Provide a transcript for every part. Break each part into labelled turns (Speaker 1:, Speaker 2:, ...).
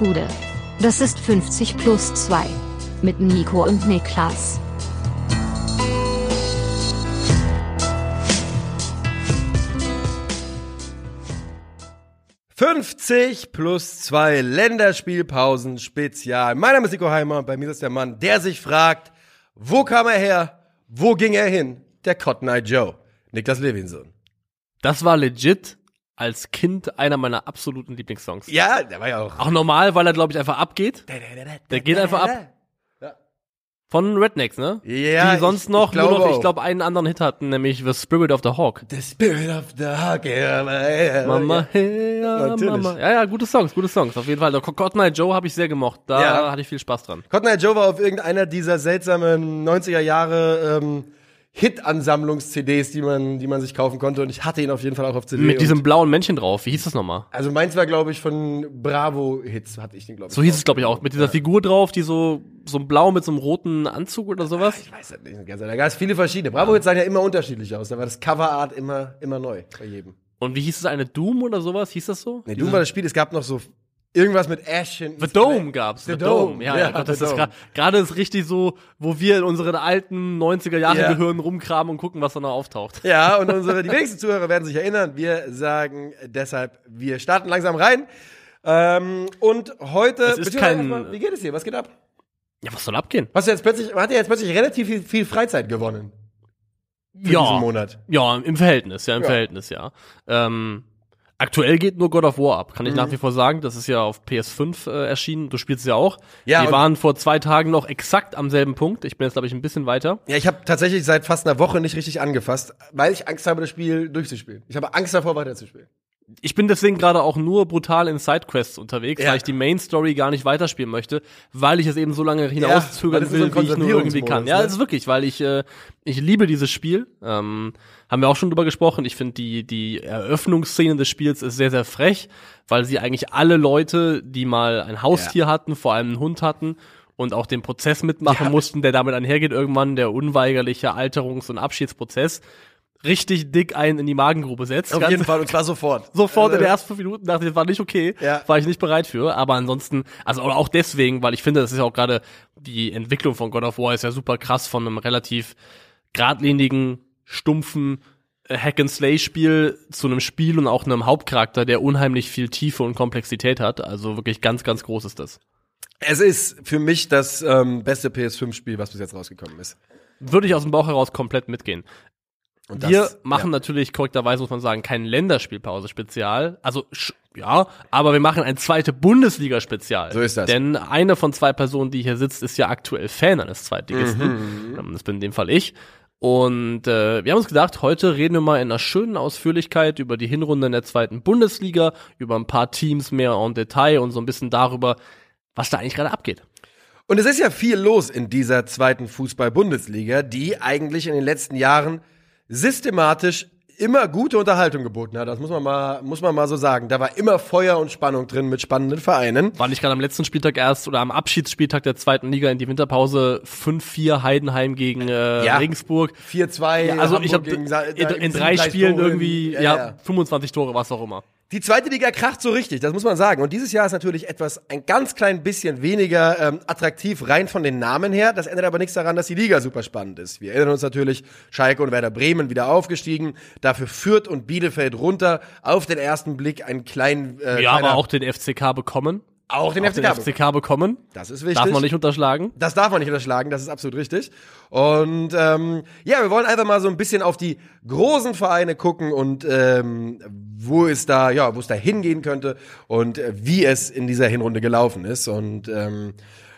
Speaker 1: Gude. Das ist 50 plus 2. Mit Nico und Niklas.
Speaker 2: »50 plus 2 Länderspielpausen Spezial«. Mein Name ist Nico Heimer und bei mir ist der Mann, der sich fragt, wo kam er her, wo ging er hin? Der Cotton Eye Joe, Niklas Levinson.
Speaker 3: Das war legit als Kind einer meiner absoluten Lieblingssongs.
Speaker 2: Ja, der war ja auch.
Speaker 3: Auch normal, weil er, glaube ich, einfach abgeht. Der geht einfach ab. Von Rednecks, ne?
Speaker 2: Ja,
Speaker 3: Die sonst
Speaker 2: ich-
Speaker 3: noch
Speaker 2: ich
Speaker 3: nur noch, ich glaube, einen anderen Hit hatten, nämlich The Spirit of the Hawk.
Speaker 2: The Spirit of the Hawk. ja, ja,
Speaker 3: Mama,
Speaker 2: ja.
Speaker 3: hey, ja,
Speaker 2: Natürlich.
Speaker 3: Mama. Ja, ja, gute Songs, gute Songs. Auf jeden Fall. Cotton Eye Joe habe ich sehr gemocht. Da
Speaker 2: Ja.
Speaker 3: hatte ich viel Spaß dran.
Speaker 2: Cotton Eye Joe war auf irgendeiner dieser seltsamen 90er Jahre ähm, Hit-Ansammlungs-CDs, die man, die man sich kaufen konnte. Und ich hatte ihn auf jeden Fall auch auf CD.
Speaker 3: Mit diesem blauen Männchen drauf. Wie hieß das nochmal?
Speaker 2: Also meins war, glaube ich, von Bravo-Hits, hatte ich den, glaube ich.
Speaker 3: So hieß es, glaube ich, auch. Mit dieser Figur drauf, die so, so ein blau mit so einem roten Anzug oder sowas.
Speaker 2: Ich weiß das nicht ganz. Da gab es viele verschiedene. Bravo-Hits sahen ja immer unterschiedlich aus. Da war das Coverart immer, immer neu bei jedem.
Speaker 3: Und wie hieß es eine Doom oder sowas? Hieß das so?
Speaker 2: Nee, Doom war das Spiel, es gab noch so irgendwas mit Ash hinten.
Speaker 3: The Dome gab's.
Speaker 2: The
Speaker 3: The,
Speaker 2: Dome.
Speaker 3: Dome. Ja,
Speaker 2: Ja,
Speaker 3: ja, Gott, das ist gerade ist richtig so, wo wir in unseren alten 90er Jahre
Speaker 2: Ja.
Speaker 3: Gehirnen rumkramen und gucken, was da noch auftaucht.
Speaker 2: Ja, und unsere, die wenigsten Zuhörer werden sich erinnern. Wir sagen deshalb, wir starten langsam rein. Ähm, und heute,
Speaker 3: Es ist kein-
Speaker 2: erstmal, wie geht es dir? Was geht ab?
Speaker 3: Ja, was soll abgehen?
Speaker 2: Hast du jetzt plötzlich, hat ja jetzt plötzlich relativ viel, viel Freizeit gewonnen. Für diesen Monat.
Speaker 3: Ja, im Verhältnis, ja, im
Speaker 2: Ja.
Speaker 3: Verhältnis, ja. Ähm, aktuell geht nur God of War ab,
Speaker 2: Mhm.
Speaker 3: kann ich nach wie vor sagen. Das ist ja auf PS5 äh, erschienen. Du spielst es ja auch.
Speaker 2: Ja,
Speaker 3: Die waren vor zwei Tagen noch exakt am selben Punkt. Ich bin jetzt, glaube ich, ein bisschen weiter.
Speaker 2: Ja, ich habe tatsächlich seit fast einer Woche nicht richtig angefasst, weil ich Angst habe, das Spiel durchzuspielen. Ich habe Angst davor, weiterzuspielen.
Speaker 3: Ich bin deswegen gerade auch nur brutal in Sidequests unterwegs,
Speaker 2: Ja.
Speaker 3: weil ich die Main Story gar nicht weiterspielen möchte, weil ich es eben so lange hinauszögern
Speaker 2: das ist so
Speaker 3: will, wie ich nur irgendwie kann. Ja,
Speaker 2: ne?
Speaker 3: das ist wirklich, weil ich äh, ich liebe dieses Spiel. Ähm, haben wir auch schon drüber gesprochen. Ich finde die die Eröffnungsszene des Spiels ist sehr sehr frech, weil sie eigentlich alle Leute, die mal ein Haustier hatten, vor allem einen Hund hatten und auch den Prozess mitmachen
Speaker 2: Ja.
Speaker 3: mussten, der damit einhergeht irgendwann der unweigerliche Alterungs- und Abschiedsprozess richtig dick einen in die Magengrube setzt.
Speaker 2: Auf
Speaker 3: Ganz-
Speaker 2: jeden Fall, und zwar sofort.
Speaker 3: sofort in
Speaker 2: Also,
Speaker 3: den ersten fünf Minuten dachte ich, das war nicht okay,
Speaker 2: Ja.
Speaker 3: war ich nicht bereit für. Aber ansonsten, also auch deswegen, weil ich finde, das ist ja auch gerade die Entwicklung von God of War ist ja super krass von einem relativ geradlinigen, stumpfen äh, Hack-and-Slay-Spiel zu einem Spiel und auch einem Hauptcharakter, der unheimlich viel Tiefe und Komplexität hat. Also wirklich ganz, ganz groß ist das.
Speaker 2: Es ist für mich das ähm, beste PS5-Spiel, was bis jetzt rausgekommen ist.
Speaker 3: Würde ich aus dem Bauch heraus komplett mitgehen.
Speaker 2: Und
Speaker 3: Wir
Speaker 2: das-
Speaker 3: machen
Speaker 2: ja.
Speaker 3: natürlich korrekterweise, muss man sagen, kein Länderspielpause-Spezial. Also, ja, aber wir machen ein zweite Bundesliga-Spezial.
Speaker 2: So ist das.
Speaker 3: Denn eine von zwei Personen, die hier sitzt, ist ja aktuell Fan eines Zweitligisten.
Speaker 2: Mhm.
Speaker 3: Ähm, Das bin in dem Fall ich. Und äh, wir haben uns gedacht, heute reden wir mal in einer schönen Ausführlichkeit über die Hinrunde in der zweiten Bundesliga, über ein paar Teams mehr en Detail und so ein bisschen darüber, was da eigentlich gerade abgeht.
Speaker 2: Und es ist ja viel los in dieser zweiten Fußball-Bundesliga, die eigentlich in den letzten Jahren systematisch immer gute Unterhaltung geboten hat. Das muss man mal, muss man mal so sagen. Da war immer Feuer und Spannung drin mit spannenden Vereinen.
Speaker 3: War nicht gerade am letzten Spieltag erst oder am Abschiedsspieltag der zweiten Liga in die Winterpause 5-4 Heidenheim gegen äh,
Speaker 2: Ja.
Speaker 3: Regensburg.
Speaker 2: 4-2.
Speaker 3: Ja, also
Speaker 2: Hamburg
Speaker 3: ich habe in, in drei Spielen
Speaker 2: Tore in-
Speaker 3: irgendwie ja, 25 Tore, was auch immer.
Speaker 2: Die zweite Liga kracht so richtig, das muss man sagen. Und dieses Jahr ist natürlich etwas ein ganz klein bisschen weniger ähm, attraktiv rein von den Namen her. Das ändert aber nichts daran, dass die Liga super spannend ist. Wir erinnern uns natürlich, Schalke und Werder Bremen wieder aufgestiegen, dafür Fürth und Bielefeld runter. Auf den ersten Blick ein klein, äh,
Speaker 3: Ja, aber
Speaker 2: kleiner-
Speaker 3: auch den FCK bekommen.
Speaker 2: Auch den
Speaker 3: Auch
Speaker 2: FCK.
Speaker 3: den FCK bekommen.
Speaker 2: Das ist wichtig.
Speaker 3: Darf man nicht unterschlagen.
Speaker 2: Das darf man nicht unterschlagen, das ist absolut richtig. Und ähm, ja, wir wollen einfach mal so ein bisschen auf die großen Vereine gucken und ähm, wo es da, ja, wo es da hingehen könnte und äh, wie es in dieser Hinrunde gelaufen ist. Und ähm,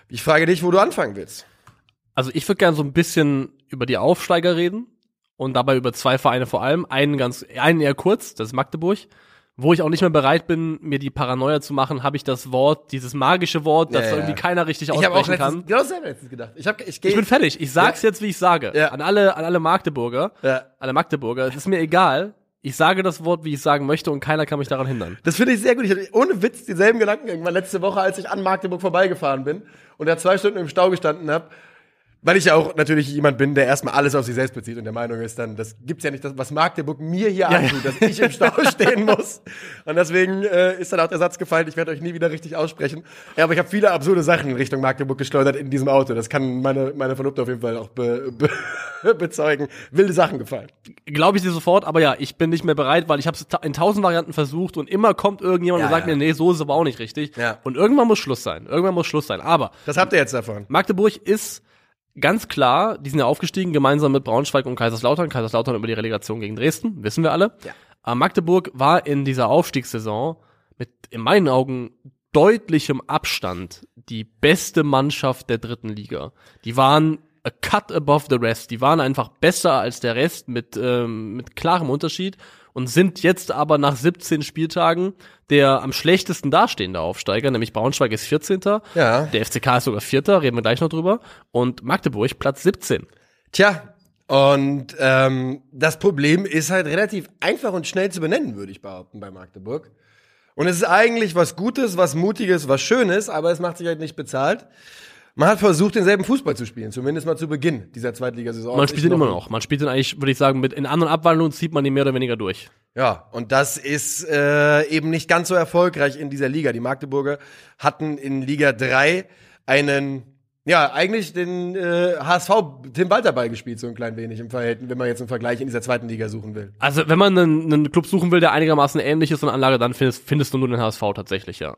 Speaker 2: ich frage dich, wo du anfangen willst.
Speaker 3: Also ich würde gerne so ein bisschen über die Aufsteiger reden und dabei über zwei Vereine vor allem. Einen ganz, einen eher kurz, das ist Magdeburg. Wo ich auch nicht mehr bereit bin, mir die Paranoia zu machen, habe ich das Wort, dieses magische Wort, das
Speaker 2: Ja, ja.
Speaker 3: irgendwie keiner richtig
Speaker 2: Ich habe auch
Speaker 3: aussprechen
Speaker 2: letztens,
Speaker 3: kann.
Speaker 2: genau dasselbe letztens gedacht. Ich, hab, ich,
Speaker 3: Ich bin fertig. Ich sag's jetzt, wie ich sage.
Speaker 2: Ja.
Speaker 3: An alle, an alle Magdeburger.
Speaker 2: Ja.
Speaker 3: Alle Magdeburger. Es ist mir egal. Ich sage das Wort, wie ich sagen möchte und keiner kann mich daran hindern.
Speaker 2: Das finde ich sehr gut. Ich hatte ohne Witz dieselben Gedanken irgendwann letzte Woche, als ich an Magdeburg vorbeigefahren bin und da zwei Stunden im Stau gestanden habe. Weil ich ja auch natürlich jemand bin, der erstmal alles auf sich selbst bezieht und der Meinung ist dann, das gibt's ja nicht, das, was Magdeburg mir hier
Speaker 3: Ja,
Speaker 2: antut, dass ich im Stau stehen muss. Und deswegen äh, ist dann auch der Satz gefallen, ich werde euch nie wieder richtig aussprechen. Ja, aber ich habe viele absurde Sachen in Richtung Magdeburg geschleudert in diesem Auto. Das kann meine, meine Verlobte auf jeden Fall auch be, be, bezeugen. Wilde Sachen gefallen.
Speaker 3: Glaube ich dir sofort, aber ja, ich bin nicht mehr bereit, weil ich habe es in tausend Varianten versucht und immer kommt irgendjemand
Speaker 2: Ja,
Speaker 3: und sagt
Speaker 2: ja.
Speaker 3: mir, nee, so ist es aber auch nicht richtig.
Speaker 2: Ja.
Speaker 3: Und irgendwann muss Schluss sein. Irgendwann muss Schluss sein. Aber
Speaker 2: Das habt ihr jetzt davon.
Speaker 3: Magdeburg ist ganz klar, die sind ja aufgestiegen, gemeinsam mit Braunschweig und Kaiserslautern. Kaiserslautern über die Relegation gegen Dresden, wissen wir alle.
Speaker 2: Ja.
Speaker 3: Aber Magdeburg war in dieser Aufstiegssaison mit, in meinen Augen, deutlichem Abstand die beste Mannschaft der dritten Liga. Die waren a cut above the rest. Die waren einfach besser als der Rest mit, ähm, mit klarem Unterschied und sind jetzt aber nach 17 Spieltagen der am schlechtesten dastehende Aufsteiger, nämlich Braunschweig ist 14.
Speaker 2: Ja.
Speaker 3: Der FCK ist sogar Vierter, reden wir gleich noch drüber. Und Magdeburg Platz 17.
Speaker 2: Tja, und ähm, das Problem ist halt relativ einfach und schnell zu benennen, würde ich behaupten, bei Magdeburg. Und es ist eigentlich was Gutes, was Mutiges, was Schönes, aber es macht sich halt nicht bezahlt. Man hat versucht, denselben Fußball zu spielen, zumindest mal zu Beginn dieser Zweitligasaison.
Speaker 3: Man spielt ihn immer noch. Man spielt ihn eigentlich, würde ich sagen, mit in anderen Abwandlungen zieht man ihn mehr oder weniger durch.
Speaker 2: Ja, und das ist äh, eben nicht ganz so erfolgreich in dieser Liga. Die Magdeburger hatten in Liga 3 einen, ja, eigentlich den äh, HSV Tim Walter Ball gespielt, so ein klein wenig im Verhältnis, wenn man jetzt einen Vergleich in dieser zweiten Liga suchen will.
Speaker 3: Also, wenn man einen, einen Club suchen will, der einigermaßen ähnlich ist der Anlage, dann findest, findest du nur den HSV tatsächlich, ja.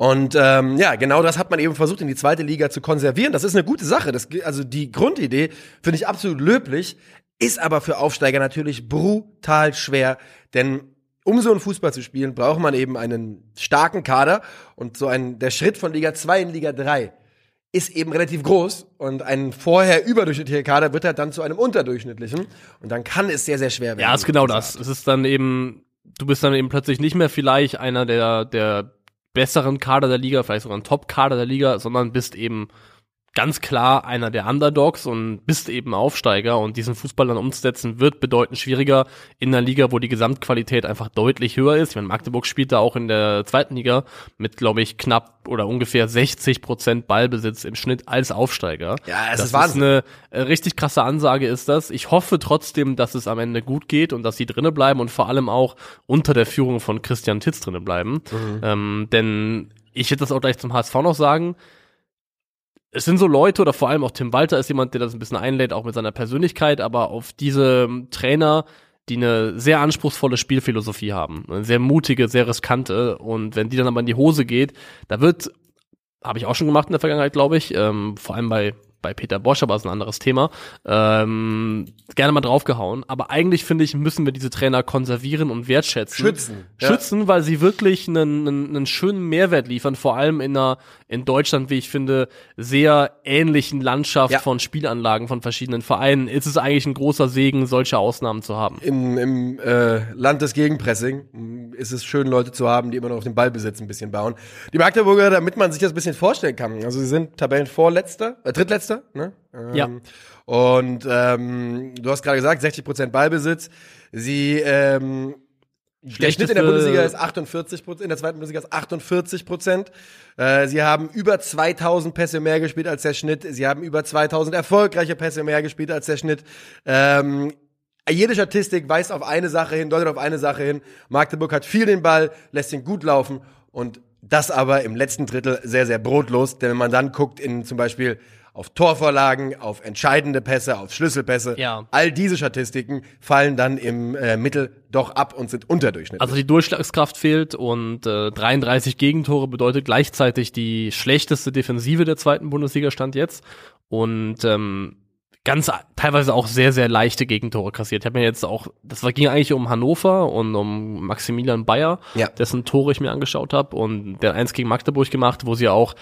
Speaker 2: Und ähm, ja, genau das hat man eben versucht, in die zweite Liga zu konservieren. Das ist eine gute Sache. Das, also die Grundidee finde ich absolut löblich, ist aber für Aufsteiger natürlich brutal schwer. Denn um so einen Fußball zu spielen, braucht man eben einen starken Kader. Und so ein der Schritt von Liga 2 in Liga 3 ist eben relativ groß. Und ein vorher überdurchschnittlicher Kader wird halt dann zu einem unterdurchschnittlichen. Und dann kann es sehr, sehr schwer werden.
Speaker 3: Ja, ist genau das. Es ist dann eben, du bist dann eben plötzlich nicht mehr vielleicht einer der, der besseren Kader der Liga, vielleicht sogar ein Top-Kader der Liga, sondern bist eben ganz klar einer der Underdogs und bist eben Aufsteiger und diesen Fußball dann umzusetzen wird bedeutend schwieriger in einer Liga, wo die Gesamtqualität einfach deutlich höher ist. Ich meine, Magdeburg spielt da auch in der zweiten Liga mit, glaube ich, knapp oder ungefähr 60 Prozent Ballbesitz im Schnitt als Aufsteiger.
Speaker 2: Ja, es
Speaker 3: das
Speaker 2: ist Wahnsinn.
Speaker 3: eine äh, richtig krasse Ansage ist das. Ich hoffe trotzdem, dass es am Ende gut geht und dass sie drinnen bleiben und vor allem auch unter der Führung von Christian Titz drinnen bleiben. Ähm, denn ich hätte das auch gleich zum HSV noch sagen. Es sind so Leute oder vor allem auch Tim Walter ist jemand, der das ein bisschen einlädt, auch mit seiner Persönlichkeit, aber auf diese ähm, Trainer, die eine sehr anspruchsvolle Spielphilosophie haben, eine sehr mutige, sehr riskante und wenn die dann aber in die Hose geht, da wird habe ich auch schon gemacht in der Vergangenheit, glaube ich. Ähm, vor allem bei, bei Peter Bosch, aber ist ein anderes Thema. Ähm, gerne mal draufgehauen. Aber eigentlich, finde ich, müssen wir diese Trainer konservieren und wertschätzen.
Speaker 2: Schützen, ja.
Speaker 3: Schützen, weil sie wirklich einen, einen, einen schönen Mehrwert liefern, vor allem in einer, in Deutschland, wie ich finde, sehr ähnlichen Landschaft
Speaker 2: Ja.
Speaker 3: von Spielanlagen von verschiedenen Vereinen. Ist es eigentlich ein großer Segen, solche Ausnahmen zu haben.
Speaker 2: Im, im äh, Land des Gegenpressing ist es schön, Leute zu haben, die immer noch auf den Ballbesitz ein bisschen bauen. Die Magdeburger, damit man sich das ein bisschen vorstellen kann, also sie sind Tabellenvorletzter, äh, Drittletzter, ne? Ähm,
Speaker 3: Ja.
Speaker 2: Und ähm, du hast gerade gesagt, 60% Ballbesitz. Sie ähm, der Schnitt in der Bundesliga ist 48 Prozent, in der zweiten Bundesliga ist 48 Prozent. Äh, sie haben über 2000 Pässe mehr gespielt als der Schnitt. Sie haben über 2000 erfolgreiche Pässe mehr gespielt als der Schnitt. Ähm, jede Statistik weist auf eine Sache hin, deutet auf eine Sache hin. Magdeburg hat viel den Ball, lässt ihn gut laufen und das aber im letzten Drittel sehr, sehr brotlos. Denn wenn man dann guckt in zum Beispiel auf Torvorlagen, auf entscheidende Pässe, auf Schlüsselpässe,
Speaker 3: Ja.
Speaker 2: all diese Statistiken fallen dann im äh, Mittel doch ab und sind unterdurchschnittlich.
Speaker 3: Also die Durchschlagskraft fehlt und äh, 33 Gegentore bedeutet gleichzeitig die schlechteste Defensive der zweiten Bundesliga stand jetzt und ähm, ganz teilweise auch sehr sehr leichte Gegentore kassiert. Ich habe mir jetzt auch, das ging eigentlich um Hannover und um Maximilian Bayer,
Speaker 2: Ja.
Speaker 3: dessen Tore ich mir angeschaut habe und der eins gegen Magdeburg gemacht, wo sie auch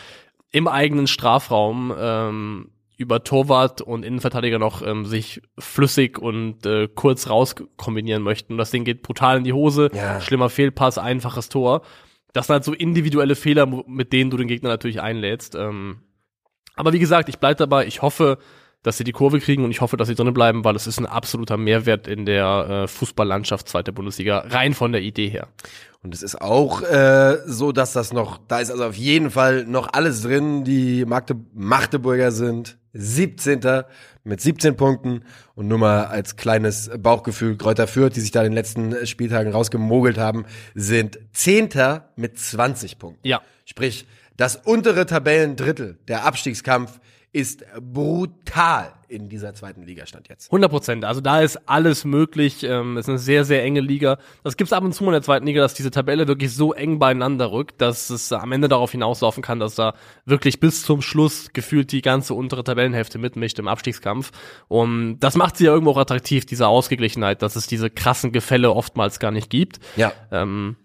Speaker 3: im eigenen Strafraum ähm, über Torwart und Innenverteidiger noch ähm, sich flüssig und äh, kurz raus kombinieren möchten. Und das Ding geht brutal in die Hose.
Speaker 2: Ja.
Speaker 3: Schlimmer Fehlpass, einfaches Tor. Das sind halt so individuelle Fehler, mit denen du den Gegner natürlich einlädst. Ähm, aber wie gesagt, ich bleib dabei. Ich hoffe, dass sie die Kurve kriegen und ich hoffe, dass sie drinnen bleiben, weil es ist ein absoluter Mehrwert in der äh, Fußballlandschaft zweiter Bundesliga, rein von der Idee her.
Speaker 2: Und es ist auch äh, so, dass das noch, da ist also auf jeden Fall noch alles drin. Die Magde Magdeburger sind 17. mit 17 Punkten und nur mal als kleines Bauchgefühl, Kräuter Fürth, die sich da in den letzten Spieltagen rausgemogelt haben, sind 10. mit 20 Punkten.
Speaker 3: Ja.
Speaker 2: Sprich, das untere Tabellendrittel, der Abstiegskampf, ist brutal in dieser zweiten Liga stand jetzt.
Speaker 3: 100 Prozent. Also da ist alles möglich. Ähm, es ist eine sehr, sehr enge Liga. Das gibt's ab und zu mal in der zweiten Liga, dass diese Tabelle wirklich so eng beieinander rückt, dass es am Ende darauf hinauslaufen kann, dass da wirklich bis zum Schluss gefühlt die ganze untere Tabellenhälfte mitmischt im Abstiegskampf. Und das macht sie ja irgendwo auch attraktiv, diese Ausgeglichenheit, dass es diese krassen Gefälle oftmals gar nicht gibt.
Speaker 2: Ja.
Speaker 3: Ähm,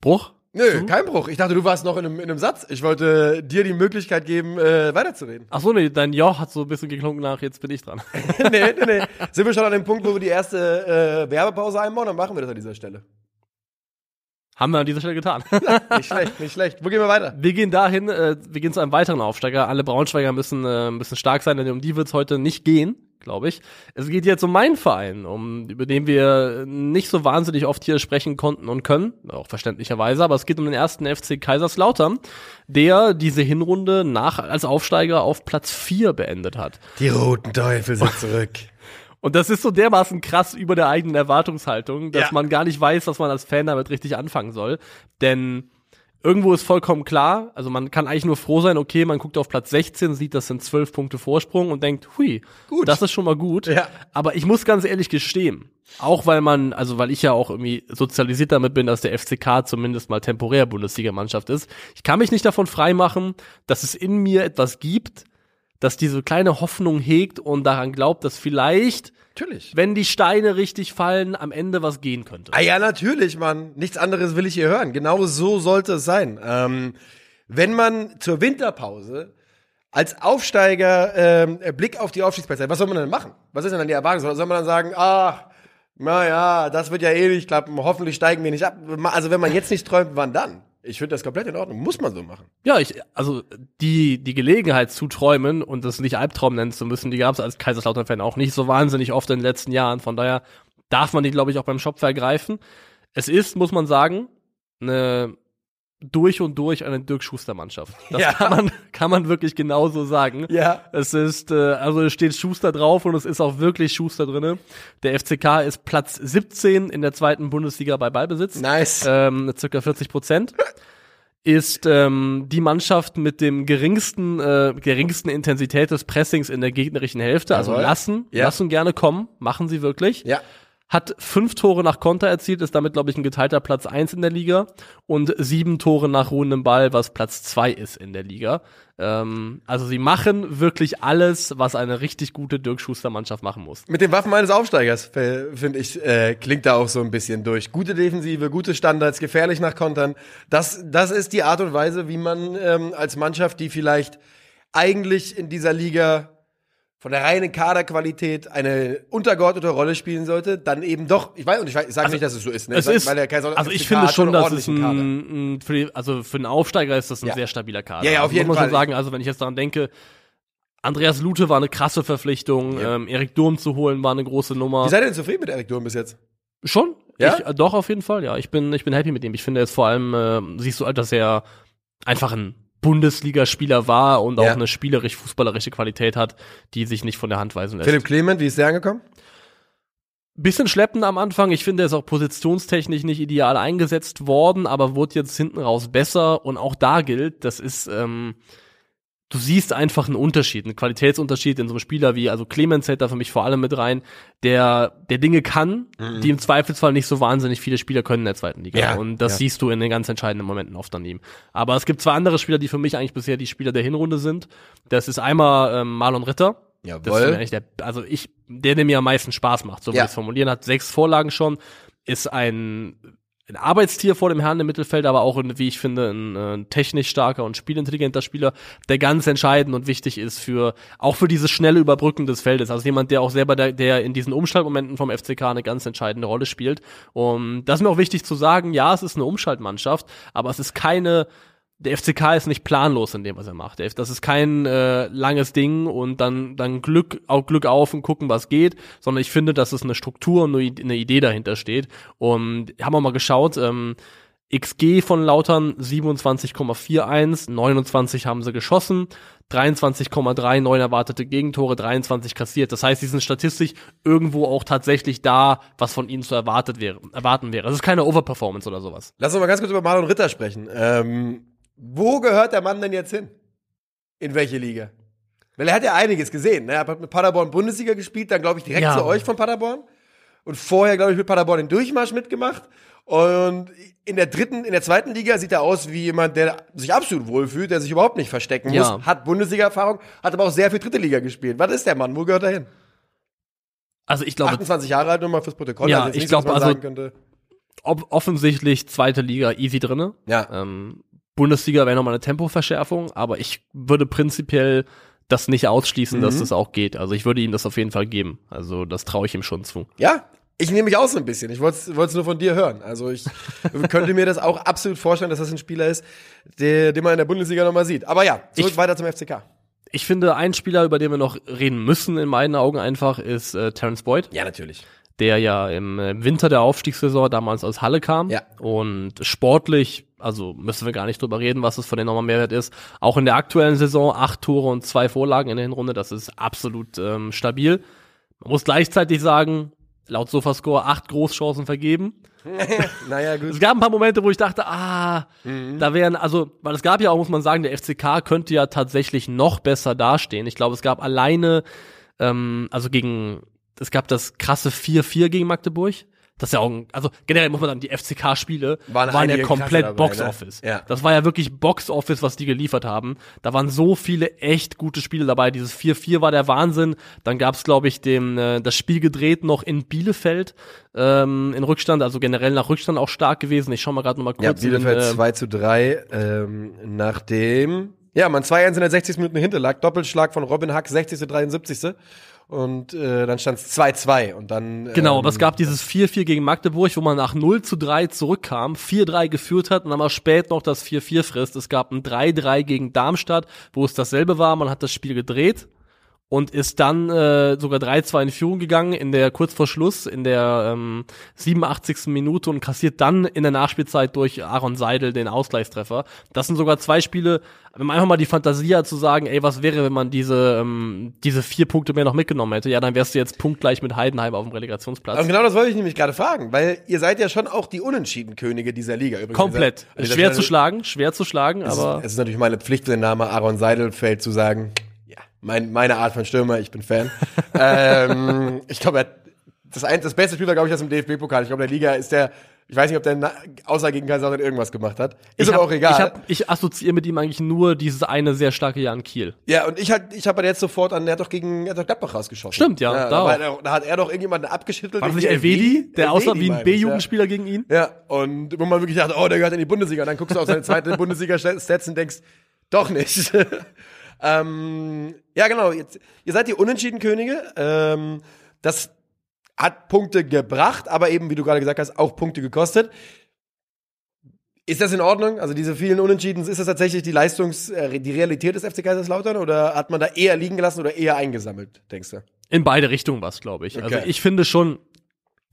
Speaker 3: Bruch?
Speaker 2: Nö,
Speaker 3: Du?
Speaker 2: kein Bruch. Ich dachte, du warst noch in einem, in einem Satz. Ich wollte dir die Möglichkeit geben, äh, weiterzureden.
Speaker 3: Ach so, nee, dein Ja hat so ein bisschen geklungen nach, jetzt bin ich dran.
Speaker 2: nee, nee, nee. Sind wir schon an dem Punkt, wo wir die erste äh, Werbepause einbauen? Dann machen wir das an dieser Stelle.
Speaker 3: Haben wir an dieser Stelle getan.
Speaker 2: Nicht schlecht, nicht schlecht. Wo gehen wir weiter?
Speaker 3: Wir gehen dahin, äh, wir gehen zu einem weiteren Aufsteiger. Alle Braunschweiger müssen, äh, müssen stark sein, denn um die wird es heute nicht gehen, glaube ich. Es geht jetzt um meinen Verein, um über den wir nicht so wahnsinnig oft hier sprechen konnten und können, auch verständlicherweise, aber es geht um den ersten FC Kaiserslautern, der diese Hinrunde nach als Aufsteiger auf Platz 4 beendet hat.
Speaker 2: Die roten Teufel sind zurück.
Speaker 3: Und das ist so dermaßen krass über der eigenen Erwartungshaltung, dass
Speaker 2: Ja.
Speaker 3: man gar nicht weiß, was man als Fan damit richtig anfangen soll. Denn irgendwo ist vollkommen klar, also man kann eigentlich nur froh sein, okay, man guckt auf Platz 16, sieht, das sind zwölf Punkte Vorsprung und denkt, hui,
Speaker 2: Gut.
Speaker 3: das ist schon mal gut.
Speaker 2: Ja.
Speaker 3: Aber ich muss ganz ehrlich gestehen, auch weil man, also weil ich ja auch irgendwie sozialisiert damit bin, dass der FCK zumindest mal temporär Bundesligamannschaft ist, ich kann mich nicht davon freimachen, dass es in mir etwas gibt, das diese kleine Hoffnung hegt und daran glaubt, dass vielleicht
Speaker 2: Natürlich.
Speaker 3: wenn die Steine richtig fallen, am Ende was gehen könnte.
Speaker 2: Ah ja, natürlich, Mann. Nichts anderes will ich hier hören. Genau so sollte es sein. Ähm, wenn man zur Winterpause als Aufsteiger ähm, Blick auf die Aufstiegsplätze hat, was soll man denn machen? Was ist denn dann die Erwartung? Soll, soll man dann sagen, ach, naja, das wird ja eh nicht klappen, hoffentlich steigen wir nicht ab. Also wenn man jetzt nicht träumt, wann dann? Ich finde das komplett in Ordnung. Muss man so machen.
Speaker 3: Ja, ich, also die, die Gelegenheit zu träumen und das nicht Albtraum nennen zu müssen, die gab es als Kaiserslautern-Fan auch nicht so wahnsinnig oft in den letzten Jahren. Von daher darf man die, glaube ich, auch beim Shop ergreifen. Es ist, muss man sagen, eine durch und durch eine Dirk Schuster-Mannschaft. Das
Speaker 2: Ja.
Speaker 3: kann, man, kann man wirklich genauso sagen.
Speaker 2: Ja.
Speaker 3: Es ist, äh, also es steht Schuster drauf und es ist auch wirklich Schuster drinne. Der FCK ist Platz 17 in der zweiten Bundesliga bei Ballbesitz.
Speaker 2: Nice.
Speaker 3: Ähm, circa 40 Prozent. Ist ähm, die Mannschaft mit dem geringsten, äh, geringsten Intensität des Pressings in der gegnerischen Hälfte. Also
Speaker 2: Jawohl.
Speaker 3: lassen,
Speaker 2: Ja.
Speaker 3: lassen gerne kommen, machen sie wirklich
Speaker 2: Ja.
Speaker 3: Hat fünf Tore nach Konter erzielt, ist damit, glaube ich, ein geteilter Platz eins in der Liga und sieben Tore nach ruhendem Ball, was Platz zwei ist in der Liga. Ähm, also sie machen wirklich alles, was eine richtig gute Dirk Schuster-Mannschaft machen muss.
Speaker 2: Mit den Waffen eines Aufsteigers, finde ich, äh, klingt da auch so ein bisschen durch. Gute Defensive, gute Standards, gefährlich nach Kontern. Das, das ist die Art und Weise, wie man ähm, als Mannschaft, die vielleicht eigentlich in dieser Liga von der reinen Kaderqualität eine untergeordnete Rolle spielen sollte, dann eben doch, ich weiß, und ich, weiß- ich sage nicht, dass es so ist, ne?
Speaker 3: Es
Speaker 2: Weil-
Speaker 3: ist,
Speaker 2: Kaiser
Speaker 3: also ich finde schon, dass es ein, ein für die, also für einen Aufsteiger ist das ein
Speaker 2: Ja.
Speaker 3: sehr stabiler Kader.
Speaker 2: Ja, ja, auf
Speaker 3: also
Speaker 2: jeden
Speaker 3: muss man
Speaker 2: Fall.
Speaker 3: schon sagen, also wenn ich jetzt daran denke, Andreas Lute war eine krasse Verpflichtung,
Speaker 2: Ja.
Speaker 3: ähm, Erik Durm zu holen war eine große Nummer.
Speaker 2: Wie seid ihr denn zufrieden mit Erik Durm bis jetzt?
Speaker 3: Schon?
Speaker 2: Ja?
Speaker 3: Ich, äh, doch, auf jeden Fall, ja. Ich bin, ich bin happy mit ihm. Ich finde jetzt vor allem, äh, siehst du halt, dass er einfach ein Bundesligaspieler war und auch
Speaker 2: Ja.
Speaker 3: eine spielerisch-fußballerische Qualität hat, die sich nicht von der Hand weisen lässt.
Speaker 2: Philipp Clement, wie ist der angekommen?
Speaker 3: Bisschen schleppend am Anfang. Ich finde, er ist auch positionstechnisch nicht ideal eingesetzt worden, aber wurde jetzt hinten raus besser. Und auch da gilt, das ist, ähm, du siehst einfach einen Unterschied, einen Qualitätsunterschied in so einem Spieler wie, also Clemens zählt da für mich vor allem mit rein, der, der Dinge kann, die im Zweifelsfall nicht so wahnsinnig viele Spieler können in der zweiten Liga.
Speaker 2: Ja,
Speaker 3: Und das
Speaker 2: ja.
Speaker 3: siehst du in den ganz entscheidenden Momenten oft an ihm. Aber es gibt zwei andere Spieler, die für mich eigentlich bisher die Spieler der Hinrunde sind. Das ist einmal ähm, Marlon Ritter. Das ist eigentlich der, also ich, der, der mir am meisten Spaß macht, so
Speaker 2: Ja.
Speaker 3: ich es formulieren, hat sechs Vorlagen schon, ist ein, ein Arbeitstier vor dem Herrn im Mittelfeld, aber auch, ein, wie ich finde, ein, äh, technisch starker und spielintelligenter Spieler, der ganz entscheidend und wichtig ist für, auch für dieses schnelle Überbrücken des Feldes. Also jemand, der auch selber, der, der in diesen Umschaltmomenten vom FCK eine ganz entscheidende Rolle spielt. Und das ist mir auch wichtig zu sagen, ja, es ist eine Umschaltmannschaft, aber es ist keine, der FCK ist nicht planlos in dem, was er macht. Das ist kein äh, langes Ding und dann dann Glück auf Glück auf und gucken, was geht, sondern ich finde, dass es eine Struktur und eine Idee dahinter steht. Und haben wir mal geschaut, ähm, XG von Lautern 27,41, 29 haben sie geschossen, 23,3 neun erwartete Gegentore, 23 kassiert. Das heißt, sie sind statistisch irgendwo auch tatsächlich da, was von ihnen zu erwartet wäre, erwarten wäre. Es ist keine Overperformance oder sowas.
Speaker 2: Lass uns mal ganz kurz über Marlon Ritter sprechen. Ähm, wo gehört der Mann denn jetzt hin? In welche Liga? Weil er hat ja einiges gesehen. Ne? Er hat mit Paderborn Bundesliga gespielt, dann glaube ich direkt
Speaker 3: Ja.
Speaker 2: zu euch von Paderborn. Und vorher, glaube ich, mit Paderborn den Durchmarsch mitgemacht. Und in der dritten, in der zweiten Liga sieht er aus wie jemand, der sich absolut wohlfühlt, der sich überhaupt nicht verstecken
Speaker 3: Ja.
Speaker 2: muss, hat Bundesliga-Erfahrung, hat aber auch sehr viel dritte Liga gespielt. Was ist der Mann? Wo gehört er hin?
Speaker 3: Also ich glaube,
Speaker 2: 28 Jahre alt, nur mal fürs Protokoll.
Speaker 3: Ja,
Speaker 2: jetzt
Speaker 3: ich
Speaker 2: nicht so, dass
Speaker 3: glaub,
Speaker 2: man
Speaker 3: also- ob, offensichtlich zweite Liga easy drinne.
Speaker 2: Ja.
Speaker 3: Ähm, Bundesliga wäre nochmal eine Tempoverschärfung, aber ich würde prinzipiell das nicht ausschließen, dass
Speaker 2: Mhm.
Speaker 3: das auch geht. Also ich würde ihm das auf jeden Fall geben. Also das traue ich ihm schon zu.
Speaker 2: Ja, ich nehme mich auch so ein bisschen. Ich wollte es nur von dir hören. Also ich könnte mir das auch absolut vorstellen, dass das ein Spieler ist, der, den man in der Bundesliga nochmal sieht. Aber ja, zurück
Speaker 3: Ich-
Speaker 2: weiter zum FCK.
Speaker 3: Ich finde, ein Spieler, über den wir noch reden müssen, in meinen Augen einfach, ist äh, Terence Boyd,
Speaker 2: Ja, natürlich.
Speaker 3: Der ja im äh, Winter der Aufstiegssaison damals aus Halle kam.
Speaker 2: Ja.
Speaker 3: Und sportlich, also müssen wir gar nicht drüber reden, was es von den nochmal Mehrwert ist. Auch in der aktuellen Saison acht Tore und zwei Vorlagen in der Hinrunde, das ist absolut ähm, stabil. Man muss gleichzeitig sagen, laut Sofascore acht Großchancen vergeben.
Speaker 2: Naja, gut.
Speaker 3: Es gab ein paar Momente, wo ich dachte, ah, da wären, also, weil es gab ja auch, muss man sagen, der FCK könnte ja tatsächlich noch besser dastehen. Ich glaube, es gab alleine, ähm, also gegen, es gab das krasse 4-4 gegen Magdeburg. Das ist ja auch, ein, also generell muss man sagen, die FCK-Spiele
Speaker 2: Waren
Speaker 3: waren, ja komplett Box-Office.
Speaker 2: ne? Ja.
Speaker 3: Das war ja wirklich Box-Office, was die geliefert haben. Da waren so viele echt gute Spiele dabei. Dieses 4-4 war der Wahnsinn. Dann gab's, glaube ich, dem, äh, das Spiel gedreht noch in Bielefeld ähm, in Rückstand, also generell nach Rückstand auch stark gewesen. Ich schau mal gerade noch mal
Speaker 2: Ja,
Speaker 3: kurz. in,
Speaker 2: Bielefeld
Speaker 3: äh,
Speaker 2: 2 zu 3, ähm, nachdem, ja, man 2-1 in der 60. Minute hinterlag, Doppelschlag von Robin Hack, 60. 73. Und äh, dann stand es 2-2 und dann
Speaker 3: Genau,
Speaker 2: ähm,
Speaker 3: aber es gab dieses 4-4 gegen Magdeburg, wo man nach 0 zu 3 zurückkam, 4-3 geführt hat und dann mal spät noch das 4-4 frisst. Es gab ein 3-3 gegen Darmstadt, wo es dasselbe war. Man hat das Spiel gedreht und ist dann äh, sogar 3-2 in Führung gegangen in der kurz vor Schluss, in der ähm, 87. Minute und kassiert dann in der Nachspielzeit durch Aaron Seidel den Ausgleichstreffer. Das sind sogar zwei Spiele, wenn man einfach mal die Fantasie hat zu sagen, ey, was wäre, wenn man diese, ähm, diese vier Punkte mehr noch mitgenommen hätte? Ja, dann wärst du jetzt punktgleich mit Heidenheim auf dem Relegationsplatz.
Speaker 2: Und genau das wollte ich nämlich gerade fragen, weil ihr seid ja schon auch die Unentschieden-Könige dieser Liga. Übrigens
Speaker 3: Komplett.
Speaker 2: Dieser
Speaker 3: Schwer
Speaker 2: Stelle-
Speaker 3: zu schlagen, schwer zu schlagen,
Speaker 2: Es
Speaker 3: aber
Speaker 2: ist, es ist natürlich meine Pflicht, den Namen Aaron Seidelfeld zu sagen. Ja, mein, meine Art von Stürmer, ich bin Fan. ähm, ich glaube, das, ein, das beste Spiel war, glaube ich, aus dem DFB-Pokal. Ich glaube, der Liga ist der, ich weiß nicht, ob der na, außer gegen Kaiserslautern irgendwas gemacht hat. Ist
Speaker 3: ich
Speaker 2: aber
Speaker 3: hab-
Speaker 2: auch egal.
Speaker 3: Ich, hab, ich assoziiere mit ihm eigentlich nur dieses eine sehr starke Jahr in Kiel.
Speaker 2: ja, und ich halt, ich habe jetzt sofort an, er hat doch gegen, er hat doch Gladbach rausgeschossen.
Speaker 3: Stimmt, ja,
Speaker 2: da,
Speaker 3: da
Speaker 2: er, da hat er doch irgendjemanden abgeschüttelt.
Speaker 3: War das nicht Elvedi, der aussah wie ein
Speaker 2: ich, ja.
Speaker 3: B-Jugendspieler gegen ihn?
Speaker 2: Ja, und wo man wirklich dachte, oh, der gehört in die Bundesliga. Und dann guckst du auf seine zweite Bundesliga-Stats und denkst, doch nicht. Ähm, ja, genau. Jetzt, ihr seid die Unentschieden-Könige. Ähm, das hat Punkte gebracht, aber eben, wie du gerade gesagt hast, auch Punkte gekostet. Ist das in Ordnung? Also diese vielen Unentschieden, ist das tatsächlich die Leistungs-, äh, die Realität des FC Kaiserslautern oder hat man da eher liegen gelassen oder eher eingesammelt, denkst du?
Speaker 3: In beide Richtungen was, glaube ich. Also
Speaker 2: Okay.
Speaker 3: ich finde schon,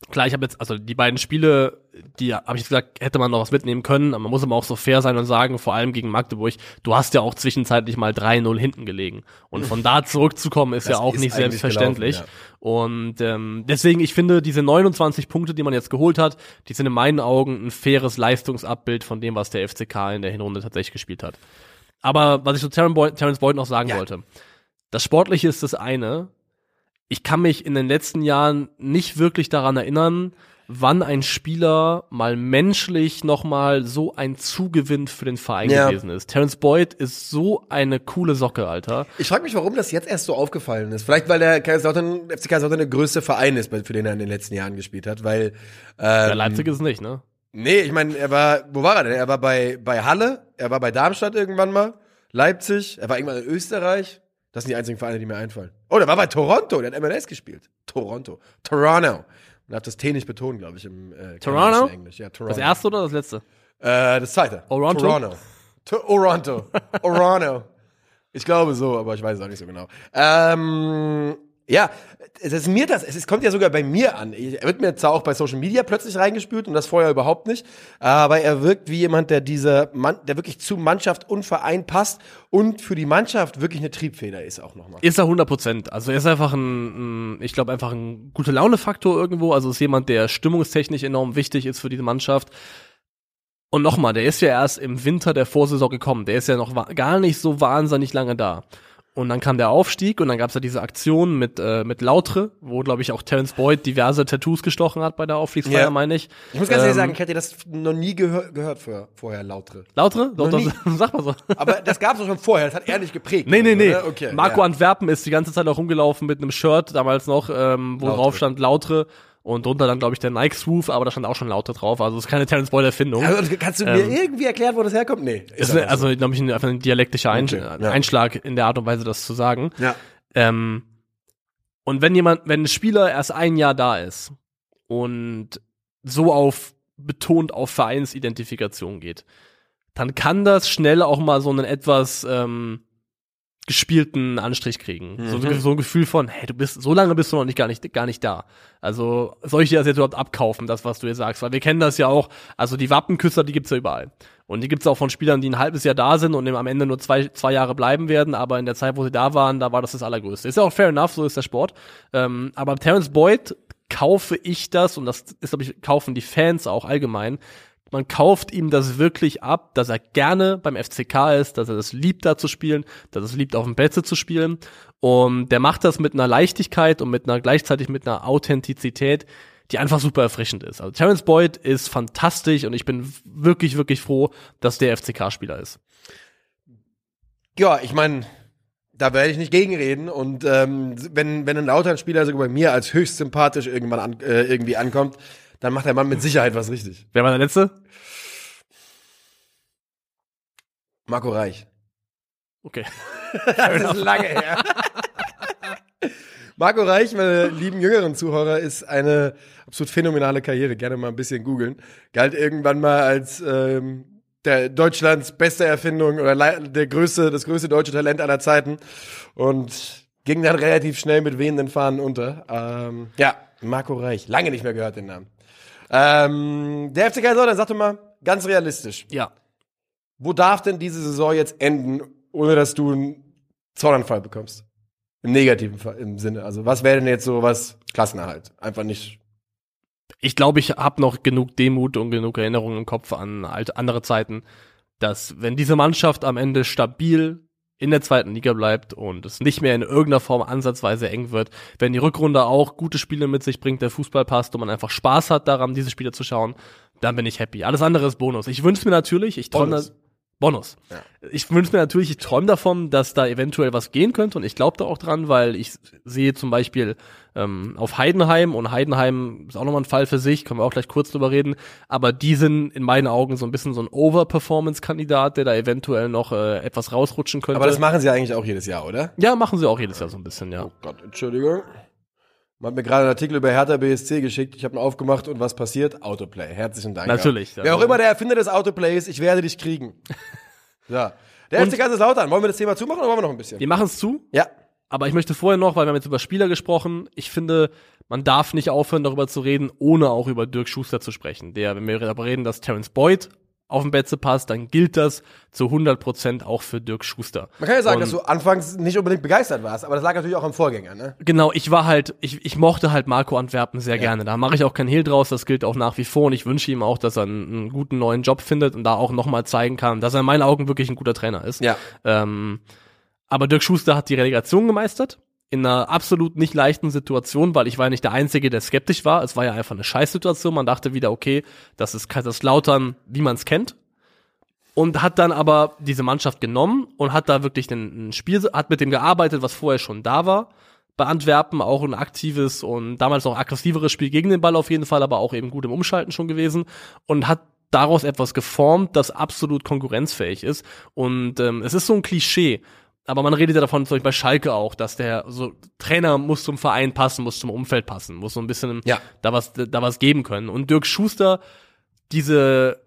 Speaker 3: klar, ich habe jetzt, also die beiden Spiele, die habe ich gesagt, hätte man noch was mitnehmen können, aber man muss aber auch so fair sein und sagen, vor allem gegen Magdeburg, du hast ja auch zwischenzeitlich mal 3-0 hinten gelegen. Und von da zurückzukommen ist
Speaker 2: Das
Speaker 3: ja auch
Speaker 2: ist
Speaker 3: nicht selbstverständlich.
Speaker 2: gelaufen,
Speaker 3: Und ähm, deswegen, ich finde, diese 29 Punkte, die man jetzt geholt hat, die sind in meinen Augen ein faires Leistungsabbild von dem, was der FCK in der Hinrunde tatsächlich gespielt hat. Aber was ich zu Terrence Boyd, Terrence Boyd noch sagen
Speaker 2: Ja.
Speaker 3: wollte, das Sportliche ist das eine, ich kann mich in den letzten Jahren nicht wirklich daran erinnern, wann ein Spieler mal menschlich nochmal so ein Zugewinn für den Verein
Speaker 2: Ja.
Speaker 3: gewesen ist. Terence Boyd ist so eine coole Socke, Alter.
Speaker 2: Ich frage mich, warum das jetzt erst so aufgefallen ist. Vielleicht, weil der Kaiserslautern, FC Kaiserslautern der größte Verein ist, für den er in den letzten Jahren gespielt hat, weil
Speaker 3: Ja,
Speaker 2: ähm,
Speaker 3: Leipzig ist es nicht, ne?
Speaker 2: Nee, ich meine, er war, wo war er denn? Er war bei, bei Halle, er war bei Darmstadt irgendwann mal, Leipzig, er war irgendwann in Österreich. Das sind die einzigen Vereine, die mir einfallen. Oh, der war bei Toronto, der hat MLS gespielt. Toronto. Toronto. Und darf das T nicht betonen, glaube ich, im äh,
Speaker 3: Toronto?
Speaker 2: Englisch. Ja, Toronto.
Speaker 3: Das erste oder das letzte?
Speaker 2: Äh, das zweite.
Speaker 3: Toronto?
Speaker 2: Toronto. Toronto. Orano. Ich glaube so, aber ich weiß es auch nicht so genau. Ähm, ja, es ist mir das, es kommt ja sogar bei mir an. Er wird mir zwar auch bei Social Media plötzlich reingespült und das vorher überhaupt nicht, aber er wirkt wie jemand, der dieser Mann, der wirklich zu Mannschaft und Verein passt und für die Mannschaft wirklich eine Triebfeder ist auch nochmal.
Speaker 3: Ist er 100 Prozent. Also er ist einfach ein, ein ich glaube einfach ein gute Laune-Faktor irgendwo. Also ist jemand, der stimmungstechnisch enorm wichtig ist für diese Mannschaft. Und nochmal, der ist ja erst im Winter der Vorsaison gekommen. Der ist ja noch gar nicht so wahnsinnig lange da. Und dann kam der Aufstieg und dann gab's ja diese Aktion mit, äh, mit Lautre, wo, glaube ich, auch Terence Boyd diverse Tattoos gestochen hat bei der Aufstiegsfeier,
Speaker 2: Ja.
Speaker 3: meine ich.
Speaker 2: Ich muss ganz ehrlich
Speaker 3: Ähm,
Speaker 2: sagen, ich hätte das noch nie gehör gehört für, vorher, Lautre.
Speaker 3: Lautre? Doch, doch, sag mal so.
Speaker 2: Aber das gab es schon vorher, das hat er nicht geprägt.
Speaker 3: Nee, nee, nee.
Speaker 2: Oder? Okay,
Speaker 3: Marco
Speaker 2: ja.
Speaker 3: Antwerpen ist die ganze Zeit auch rumgelaufen mit einem Shirt, damals noch, ähm, wo
Speaker 2: Lautre.
Speaker 3: drauf stand Lautre und drunter dann, glaube ich, der Nike Swoof, aber da stand auch schon Lautre drauf. Also es ist keine Terence Boyd Erfindung.
Speaker 2: Also, kannst du mir
Speaker 3: Ähm,
Speaker 2: irgendwie erklären, wo das herkommt? Nee.
Speaker 3: ist eine, also, glaube ich, ein- einfach ein dialektischer Ein
Speaker 2: Okay, ja.
Speaker 3: Einschlag in der Art und Weise, das zu sagen.
Speaker 2: Ja.
Speaker 3: Ähm, und wenn jemand, wenn ein Spieler erst ein Jahr da ist und so auf betont auf Vereinsidentifikation geht, dann kann das schnell auch mal so einen etwas ähm, gespielten Anstrich kriegen. So,
Speaker 2: Mhm.
Speaker 3: so ein Gefühl von, hey, du bist, so lange bist du noch nicht gar nicht, gar nicht da. Also, soll ich dir das jetzt überhaupt abkaufen, das, was du jetzt sagst? Weil wir kennen das ja auch, also die Wappenküsser, die gibt's ja überall. Und die gibt's auch von Spielern, die ein halbes Jahr da sind und am Ende nur zwei, zwei Jahre bleiben werden, aber in der Zeit, wo sie da waren, da war das das Allergrößte. Ist ja auch fair enough, so ist der Sport. Ähm, aber Terence Boyd kaufe ich das, und das ist, glaube ich, kaufen die Fans auch allgemein, man kauft ihm das wirklich ab, dass er gerne beim FCK ist, dass er das liebt, da zu spielen, dass er es liebt, auf dem Plätze zu spielen. Und der macht das mit einer Leichtigkeit und mit einer gleichzeitig mit einer Authentizität, die einfach super erfrischend ist. Also Terence Boyd ist fantastisch und ich bin wirklich, wirklich froh, dass der FCK-Spieler ist.
Speaker 2: Ja, ich meine, da werde ich nicht gegenreden. Und ähm, wenn, wenn ein Lautern-Spieler sogar bei mir als höchst sympathisch irgendwann an, äh, irgendwie ankommt, dann macht der Mann mit Sicherheit was richtig.
Speaker 3: Wer war der Letzte?
Speaker 2: Marco Reich.
Speaker 3: Okay.
Speaker 2: Das ist lange her. Marco Reich, meine lieben jüngeren Zuhörer, ist eine absolut phänomenale Karriere. Gerne mal ein bisschen googeln. Galt irgendwann mal als ähm, der Deutschlands beste Erfindung oder der größte, das größte deutsche Talent aller Zeiten und ging dann relativ schnell mit wehenden Fahnen unter. Ähm, ja, Marco Reich. Lange nicht mehr gehört den Namen. Ähm, der FC Kaiserslautern, sag doch mal, ganz realistisch.
Speaker 3: Ja.
Speaker 2: Wo darf denn diese Saison jetzt enden, ohne dass du einen Zornanfall bekommst? Im negativen Fall, im Sinne. Also, was wäre denn jetzt so was Klassenerhalt? Einfach nicht.
Speaker 3: ich glaube, ich habe noch genug Demut und genug Erinnerungen im Kopf an alte, andere Zeiten, dass wenn diese Mannschaft am Ende stabil in der zweiten Liga bleibt und es nicht mehr in irgendeiner Form ansatzweise eng wird, wenn die Rückrunde auch gute Spiele mit sich bringt, der Fußball passt und man einfach Spaß hat daran, diese Spiele zu schauen, dann bin ich happy. Alles andere ist Bonus. Ich wünsche mir natürlich, ich träume
Speaker 2: Bonus. Ja.
Speaker 3: Ich wünsche mir natürlich, ich träume davon, dass da eventuell was gehen könnte und ich glaube da auch dran, weil ich sehe zum Beispiel ähm, auf Heidenheim und Heidenheim ist auch nochmal ein Fall für sich, können wir auch gleich kurz drüber reden, aber die sind in meinen Augen so ein bisschen so ein Overperformance-Kandidat, der da eventuell noch äh, etwas rausrutschen könnte.
Speaker 2: Aber das machen sie eigentlich auch jedes Jahr, oder?
Speaker 3: ja, machen sie auch jedes Jahr so ein bisschen, ja.
Speaker 2: Oh Gott, Entschuldigung. Man hat mir gerade einen Artikel über Hertha BSC geschickt. Ich habe ihn aufgemacht und was passiert? Autoplay. Herzlichen Dank.
Speaker 3: Natürlich,
Speaker 2: Ja. Wer auch immer der Erfinder des Autoplays, ich werde dich kriegen. ja. Der FC Kaiserslautern. Wollen wir das Thema zumachen oder wollen wir noch ein bisschen?
Speaker 3: Wir machen es zu,
Speaker 2: Ja.
Speaker 3: Aber ich möchte vorher noch, weil wir haben jetzt über Spieler gesprochen, ich finde, man darf nicht aufhören, darüber zu reden, ohne auch über Dirk Schuster zu sprechen. Der, wenn wir darüber reden, dass Terence Boyd auf dem Betze passt, dann gilt das zu 100% auch für Dirk Schuster.
Speaker 2: Man kann ja sagen,
Speaker 3: Und-
Speaker 2: dass du anfangs nicht unbedingt begeistert warst, aber das lag natürlich auch am Vorgänger, ne?
Speaker 3: Genau, ich war halt, ich, ich mochte halt Marco Antwerpen sehr gerne. Da mache ich auch kein Hehl draus, das gilt auch nach wie vor und ich wünsche ihm auch, dass er einen, einen guten neuen Job findet und da auch nochmal zeigen kann, dass er in meinen Augen wirklich ein guter Trainer ist.
Speaker 2: Ja.
Speaker 3: Ähm, aber Dirk Schuster hat die Relegation gemeistert. In einer absolut nicht leichten Situation, weil ich war ja nicht der Einzige, der skeptisch war. Es war ja einfach eine Scheißsituation. Man dachte wieder, okay, das ist Kaiserslautern, wie man es kennt. Und hat dann aber diese Mannschaft genommen und hat da wirklich ein Spiel, hat mit dem gearbeitet, was vorher schon da war. Bei Antwerpen auch ein aktives und damals noch aggressiveres Spiel gegen den Ball auf jeden Fall, aber auch eben gut im Umschalten schon gewesen. Und hat daraus etwas geformt, das absolut konkurrenzfähig ist. Und ähm, es ist so ein Klischee. Aber man redet ja davon, zum Beispiel bei Schalke auch, dass der so Trainer muss zum Verein passen, muss zum Umfeld passen, muss so ein bisschen
Speaker 2: Ja.
Speaker 3: da was da was geben können. Und Dirk Schuster, diese,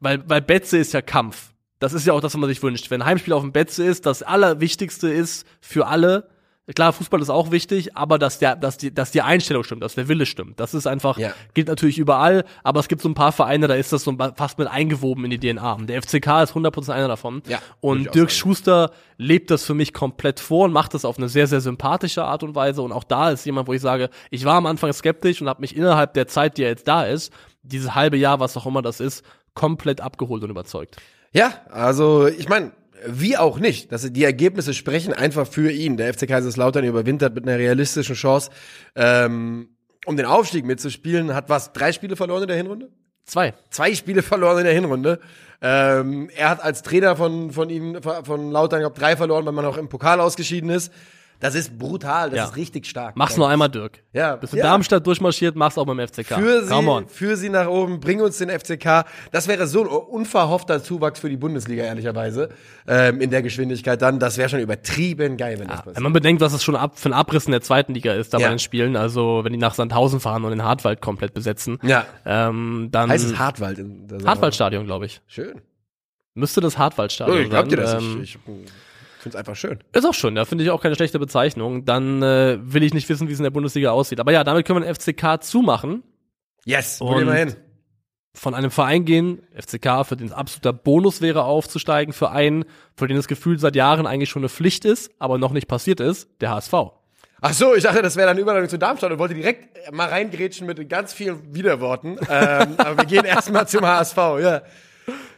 Speaker 3: weil weil Betze ist ja Kampf. das ist ja auch das, was man sich wünscht. Wenn ein Heimspiel auf dem Betze ist, das Allerwichtigste ist für alle, klar, Fußball ist auch wichtig, aber dass der, dass die, dass die Einstellung stimmt, dass der Wille stimmt. Das ist einfach,
Speaker 2: Ja.
Speaker 3: gilt natürlich überall, aber es gibt so ein paar Vereine, da ist das so fast mit eingewoben in die DNA. Und der FCK ist 100% einer davon.
Speaker 2: Ja,
Speaker 3: und Dirk. Schuster lebt das für mich komplett vor und macht das auf eine sehr, sehr sympathische Art und Weise. Und auch da ist jemand, wo ich sage, ich war am Anfang skeptisch und habe mich innerhalb der Zeit, die er jetzt da ist, dieses halbe Jahr, was auch immer das ist, komplett abgeholt und überzeugt.
Speaker 2: Ja, also ich meine, wie auch nicht. dass die Ergebnisse sprechen einfach für ihn. Der FC Kaiserslautern überwintert mit einer realistischen Chance, ähm, um den Aufstieg mitzuspielen. Hat was, drei Spiele verloren in der Hinrunde?
Speaker 3: Zwei.
Speaker 2: Zwei Spiele verloren in der Hinrunde. Ähm, er hat als Trainer von, von ihm, von Lautern, glaub, drei verloren, weil man auch im Pokal ausgeschieden ist. Das ist brutal, das
Speaker 3: Ja.
Speaker 2: ist richtig stark.
Speaker 3: Mach's nur einmal, Dirk.
Speaker 2: Ja,
Speaker 3: Bist in
Speaker 2: ja.
Speaker 3: Darmstadt durchmarschiert, mach's auch beim FCK.
Speaker 2: Für
Speaker 3: Come
Speaker 2: sie, für sie nach oben, bring uns den FCK. Das wäre so ein unverhoffter Zuwachs für die Bundesliga, ehrlicherweise. Ähm, in der Geschwindigkeit dann. Das wäre schon übertrieben geil, wenn das
Speaker 3: Wenn
Speaker 2: passiert.
Speaker 3: man bedenkt, was es schon ab, für ein Abriss in der zweiten Liga ist, da
Speaker 2: Ja.
Speaker 3: bei den Spielen, also wenn die nach Sandhausen fahren und den Hartwald komplett besetzen,
Speaker 2: Ja.
Speaker 3: ähm, dann
Speaker 2: Heißt es Hartwald? In der
Speaker 3: Hartwaldstadion, glaube ich.
Speaker 2: Schön.
Speaker 3: Müsste das
Speaker 2: Oh,
Speaker 3: Hartwaldstadion
Speaker 2: ich glaub dir das.
Speaker 3: Ähm,
Speaker 2: ich ich finde es einfach schön.
Speaker 3: ist auch schön, da finde ich auch keine schlechte Bezeichnung. Dann äh, will ich nicht wissen, wie es in der Bundesliga aussieht. Aber ja, damit können wir den FCK zumachen.
Speaker 2: Yes, wo gehen wir hin?
Speaker 3: Von einem Verein gehen, FCK, für den es absoluter Bonus wäre, aufzusteigen, für einen, für den das Gefühl seit Jahren eigentlich schon eine Pflicht ist, aber noch nicht passiert ist, der HSV.
Speaker 2: Ach so, ich dachte, das wäre dann Überleitung zu Darmstadt und wollte direkt mal reingrätschen mit ganz vielen Widerworten. ähm, aber wir gehen erstmal zum HSV, ja.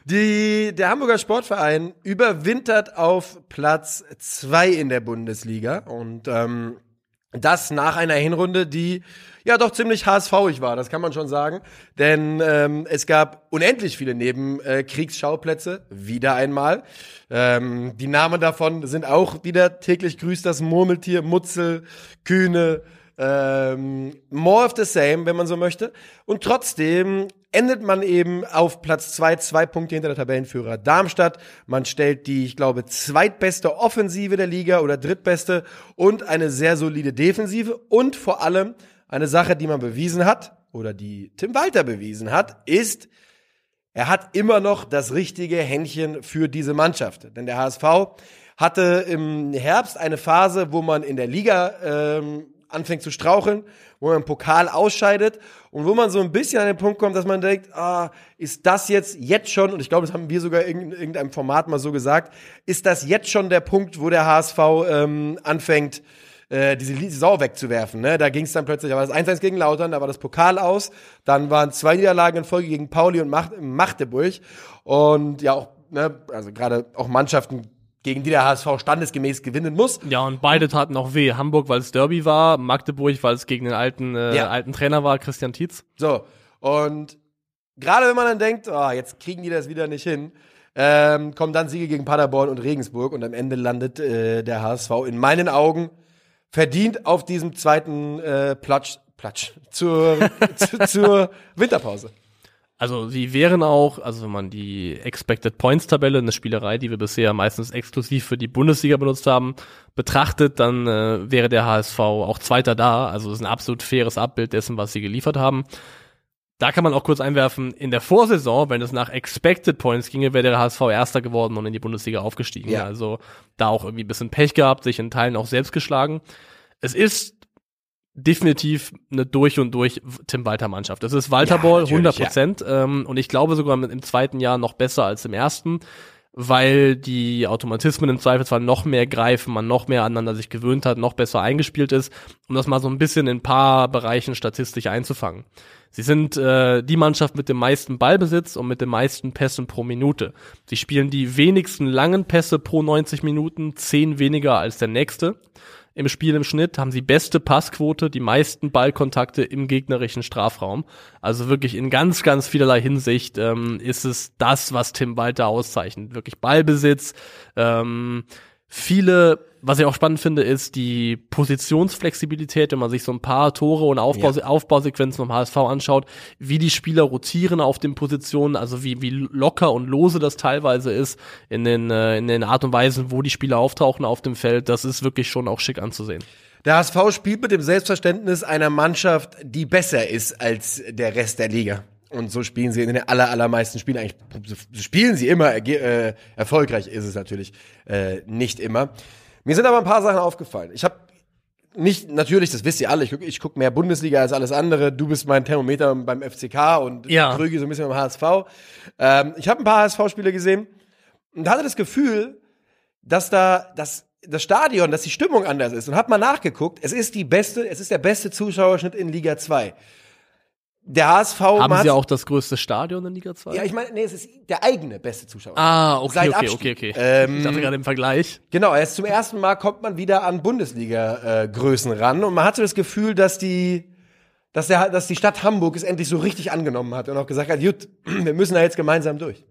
Speaker 2: Die, der Hamburger Sportverein überwintert auf Platz zwei in der Bundesliga und ähm, das nach einer Hinrunde, die ja doch ziemlich HSV-ig war, das kann man schon sagen. Denn ähm, es gab unendlich viele Nebenkriegsschauplätze, wieder einmal. Ähm, die Namen davon sind auch wieder täglich grüßt das Murmeltier, Mutzel, Kühne, ähm, more of the same, wenn man so möchte. Und trotzdem endet man eben auf Platz zwei, zwei Punkte hinter der Tabellenführer Darmstadt. Man stellt die, ich glaube, zweitbeste Offensive der Liga oder drittbeste und eine sehr solide Defensive und vor allem eine Sache, die man bewiesen hat oder die Tim Walter bewiesen hat, ist, er hat immer noch das richtige Händchen für diese Mannschaft. Denn der HSV hatte im Herbst eine Phase, wo man in der Liga ähm, anfängt zu straucheln, wo man im Pokal ausscheidet und wo man so ein bisschen an den Punkt kommt, dass man denkt, ah, ist das jetzt jetzt schon, und ich glaube, das haben wir sogar in irgendeinem Format mal so gesagt, ist das jetzt schon der Punkt, wo der HSV ähm, anfängt, äh, diese Sau wegzuwerfen. Ne? Da ging es dann plötzlich, da war das 1-1 gegen Lautern, da war das Pokal aus, dann waren zwei Niederlagen in Folge gegen Pauli und Magdeburg und ja auch, ne, also gerade auch Mannschaften, gegen die der HSV standesgemäß gewinnen muss.
Speaker 3: Ja, und beide taten auch weh. Hamburg, weil es Derby war, Magdeburg, weil es gegen den alten, äh,
Speaker 2: Ja.
Speaker 3: alten Trainer war, Christian Tietz.
Speaker 2: So, und gerade wenn man dann denkt, oh, jetzt kriegen die das wieder nicht hin, ähm, kommen dann Siege gegen Paderborn und Regensburg und am Ende landet äh, der HSV in meinen Augen verdient auf diesem zweiten äh, Platsch, Platsch zur, zu, zur Winterpause.
Speaker 3: Also sie wären auch, also wenn man die Expected Points Tabelle, eine Spielerei, die wir bisher meistens exklusiv für die Bundesliga benutzt haben, betrachtet, dann äh, wäre der HSV auch Zweiter da. Also es ist ein absolut faires Abbild dessen, was sie geliefert haben. Da kann man auch kurz einwerfen, in der Vorsaison, wenn es nach Expected Points ginge, wäre der HSV Erster geworden und in die Bundesliga aufgestiegen.
Speaker 2: Ja.
Speaker 3: Also da auch irgendwie ein bisschen Pech gehabt, sich in Teilen auch selbst geschlagen. Es ist definitiv eine durch und durch Tim Walter Mannschaft. Es ist Walter
Speaker 2: Ja,
Speaker 3: Ball,
Speaker 2: natürlich,
Speaker 3: 100 Prozent. Ähm, und ich glaube sogar im zweiten Jahr noch besser als im ersten, weil die Automatismen im Zweifelsfall noch mehr greifen, man noch mehr aneinander sich gewöhnt hat, noch besser eingespielt ist, um das mal so ein bisschen in ein paar Bereichen statistisch einzufangen. Sie sind äh, die Mannschaft mit dem meisten Ballbesitz und mit den meisten Pässen pro Minute. Sie spielen die wenigsten langen Pässe pro 90 Minuten, zehn weniger als der nächste im Spiel im Schnitt, haben sie beste Passquote, die meisten Ballkontakte im gegnerischen Strafraum. Also wirklich in ganz, ganz vielerlei Hinsicht ähm, ist es das, was Tim Walter auszeichnet. Wirklich Ballbesitz, ähm, viele, was ich auch spannend finde, ist die Positionsflexibilität, wenn man sich so ein paar Tore und Aufbau,
Speaker 2: Ja.
Speaker 3: Aufbausequenzen vom HSV anschaut, wie die Spieler rotieren auf den Positionen, also wie, wie locker und lose das teilweise ist in den, äh, in den Art und Weisen, wo die Spieler auftauchen auf dem Feld, das ist wirklich schon auch schick anzusehen.
Speaker 2: Der HSV spielt mit dem Selbstverständnis einer Mannschaft, die besser ist als der Rest der Liga. Und so spielen sie in den aller, allermeisten Spielen eigentlich, spielen sie immer, äh, erfolgreich ist es natürlich äh, nicht immer. Mir sind aber ein paar Sachen aufgefallen. Ich habe nicht, natürlich, das wisst ihr alle, ich gucke ich guck mehr Bundesliga als alles andere. Du bist mein Thermometer beim FCK und
Speaker 3: Ja.
Speaker 2: Krüge so ein bisschen beim HSV. Ähm, ich habe ein paar HSV-Spiele gesehen und hatte das Gefühl, dass da das, das Stadion, dass die Stimmung anders ist. Und hab mal nachgeguckt, es ist die beste, es ist der beste Zuschauerschnitt in Liga 2. Der HSV
Speaker 3: Haben
Speaker 2: macht-
Speaker 3: sie auch das größte Stadion in Liga 2?
Speaker 2: Ja, ich meine, nee, es ist der eigene beste Zuschauer.
Speaker 3: ah, okay,
Speaker 2: Seit
Speaker 3: okay,
Speaker 2: Abstieg.
Speaker 3: okay, okay.
Speaker 2: Ähm,
Speaker 3: ich dachte gerade im Vergleich.
Speaker 2: Genau, erst zum ersten Mal kommt man wieder an Bundesliga-Größen ran und man hatte das Gefühl, dass die, dass, der, dass die Stadt Hamburg es endlich so richtig angenommen hat und auch gesagt hat, gut, wir müssen da jetzt gemeinsam durch.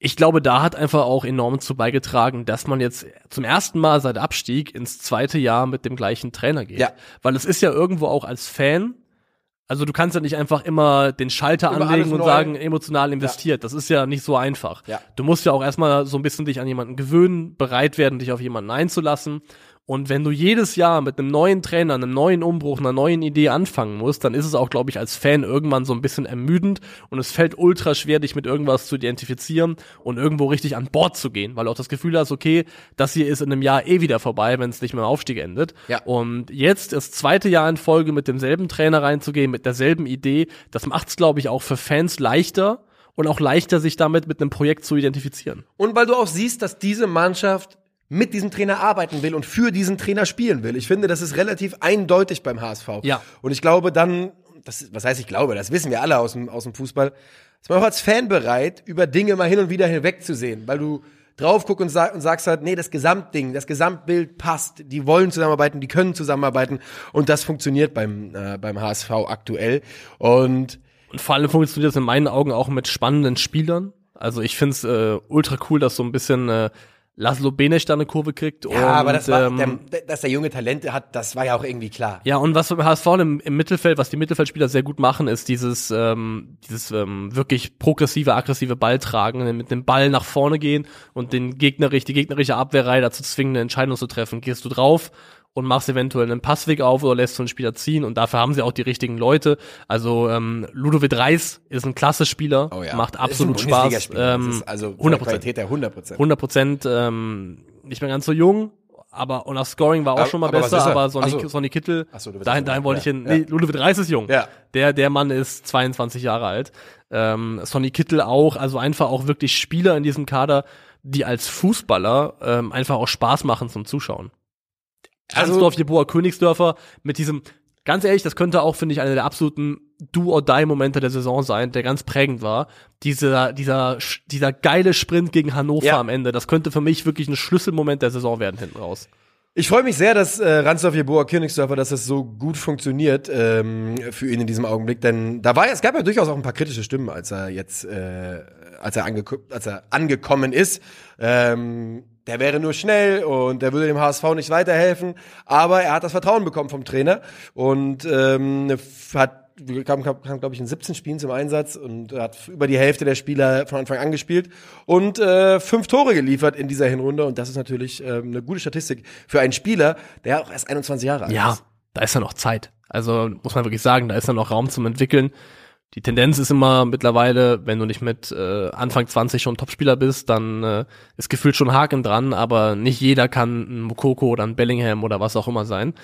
Speaker 3: Ich glaube, da hat einfach auch enorm zu beigetragen, dass man jetzt zum ersten Mal seit Abstieg ins zweite Jahr mit dem gleichen Trainer geht.
Speaker 2: Ja.
Speaker 3: Weil es ist ja irgendwo auch als Fan, also du kannst ja nicht einfach immer den Schalter
Speaker 2: Über
Speaker 3: anlegen und
Speaker 2: neu.
Speaker 3: sagen, emotional investiert. Das ist ja nicht so einfach.
Speaker 2: Ja.
Speaker 3: Du musst ja auch erstmal so ein bisschen dich an jemanden gewöhnen, bereit werden, dich auf jemanden einzulassen. Und wenn du jedes Jahr mit einem neuen Trainer, einem neuen Umbruch, einer neuen Idee anfangen musst, dann ist es auch, glaube ich, als Fan irgendwann so ein bisschen ermüdend und es fällt ultra schwer, dich mit irgendwas zu identifizieren und irgendwo richtig an Bord zu gehen, weil du auch das Gefühl hast, okay, das hier ist in einem Jahr eh wieder vorbei, wenn es nicht mehr im Aufstieg endet.
Speaker 2: Ja.
Speaker 3: Und jetzt das zweite Jahr in Folge mit demselben Trainer reinzugehen, mit derselben Idee, das macht es, glaube ich, auch für Fans leichter und auch leichter, sich damit mit einem Projekt zu identifizieren.
Speaker 2: Und weil du auch siehst, dass diese Mannschaft mit diesem Trainer arbeiten will und für diesen Trainer spielen will. Ich finde, das ist relativ eindeutig beim HSV.
Speaker 3: Ja.
Speaker 2: Und ich glaube dann, das, was heißt ich glaube, das wissen wir alle aus dem, aus dem Fußball, ist man auch als Fan bereit, über Dinge mal hin und wieder hinwegzusehen, weil du drauf guckst und, sag, und sagst halt, nee, das Gesamtding, das Gesamtbild passt, die wollen zusammenarbeiten, die können zusammenarbeiten und das funktioniert beim, äh, beim HSV aktuell. Und
Speaker 3: Und vor allem funktioniert das in meinen Augen auch mit spannenden Spielern. Also ich finde es äh, ultra cool, dass so ein bisschen äh, Laszlo Benesch da eine Kurve kriegt.
Speaker 2: ja,
Speaker 3: und,
Speaker 2: aber das war,
Speaker 3: ähm,
Speaker 2: der, dass der junge Talente hat, das war ja auch irgendwie klar.
Speaker 3: Ja, und was beim HSV im, im Mittelfeld, was die Mittelfeldspieler sehr gut machen, ist dieses, ähm, dieses ähm, wirklich progressive, aggressive Balltragen, mit dem Ball nach vorne gehen und den gegnerisch, die gegnerische Abwehrreihe dazu zwingen, eine Entscheidung zu treffen. Gehst du drauf und machst eventuell einen Passweg auf oder lässt so einen Spieler ziehen und dafür haben sie auch die richtigen Leute. Also ähm, Ludovic Reis ist ein klasse Spieler, macht absolut
Speaker 2: Oh Ist ein
Speaker 3: Spaß.
Speaker 2: Bundesligaspieler.
Speaker 3: Ähm,
Speaker 2: also von der
Speaker 3: 100
Speaker 2: Qualität der 100 Prozent.
Speaker 3: 100 Prozent, ähm, nicht mehr ganz so jung, aber und das Scoring war auch
Speaker 2: Aber-
Speaker 3: schon mal
Speaker 2: aber
Speaker 3: besser,
Speaker 2: er?
Speaker 3: aber Sonny,
Speaker 2: Ach so.
Speaker 3: Sonny Kittel,
Speaker 2: Ach so, du bist
Speaker 3: dahin, dahin wollte ich
Speaker 2: ja,
Speaker 3: hin,
Speaker 2: ja.
Speaker 3: nee, Ludovic Reis ist jung.
Speaker 2: Ja.
Speaker 3: Der, der Mann ist 22 Jahre alt. Ähm, Sonny Kittel auch, also einfach auch wirklich Spieler in diesem Kader, die als Fußballer ähm, einfach auch Spaß machen zum Zuschauen.
Speaker 2: Also-
Speaker 3: Hansdorf, Jeboa, Königsdörfer mit diesem, ganz ehrlich, das könnte auch, finde ich, einer der absoluten Do-or-Die-Momente der Saison sein, der ganz prägend war. Dieser, dieser, dieser geile Sprint gegen Hannover
Speaker 2: Ja.
Speaker 3: am Ende, das könnte für mich wirklich ein Schlüsselmoment der Saison werden hinten raus.
Speaker 2: Ich freue mich sehr, dass äh, Ransdorf Jeboa Königsdörfer, dass das so gut funktioniert ähm, für ihn in diesem Augenblick, denn da war ja, es gab ja durchaus auch ein paar kritische Stimmen, als er jetzt, äh, als er, angeko als er angekommen ist. Ähm, der wäre nur schnell und der würde dem HSV nicht weiterhelfen, aber er hat das Vertrauen bekommen vom Trainer und ähm, hat kam, kam, kam glaube ich, in 17 Spielen zum Einsatz und hat über die Hälfte der Spieler von Anfang an gespielt und äh, fünf Tore geliefert in dieser Hinrunde. Und das ist natürlich ähm, eine gute Statistik für einen Spieler, der auch erst 21 Jahre alt
Speaker 3: Ja,
Speaker 2: ist.
Speaker 3: da ist ja noch Zeit. Also muss man wirklich sagen, da ist ja noch Raum zum Entwickeln. Die Tendenz ist immer mittlerweile, wenn du nicht mit äh, Anfang 20 schon Topspieler bist, dann äh, ist gefühlt schon Haken dran, aber nicht jeder kann ein Mokoko oder ein Bellingham oder was auch immer sein.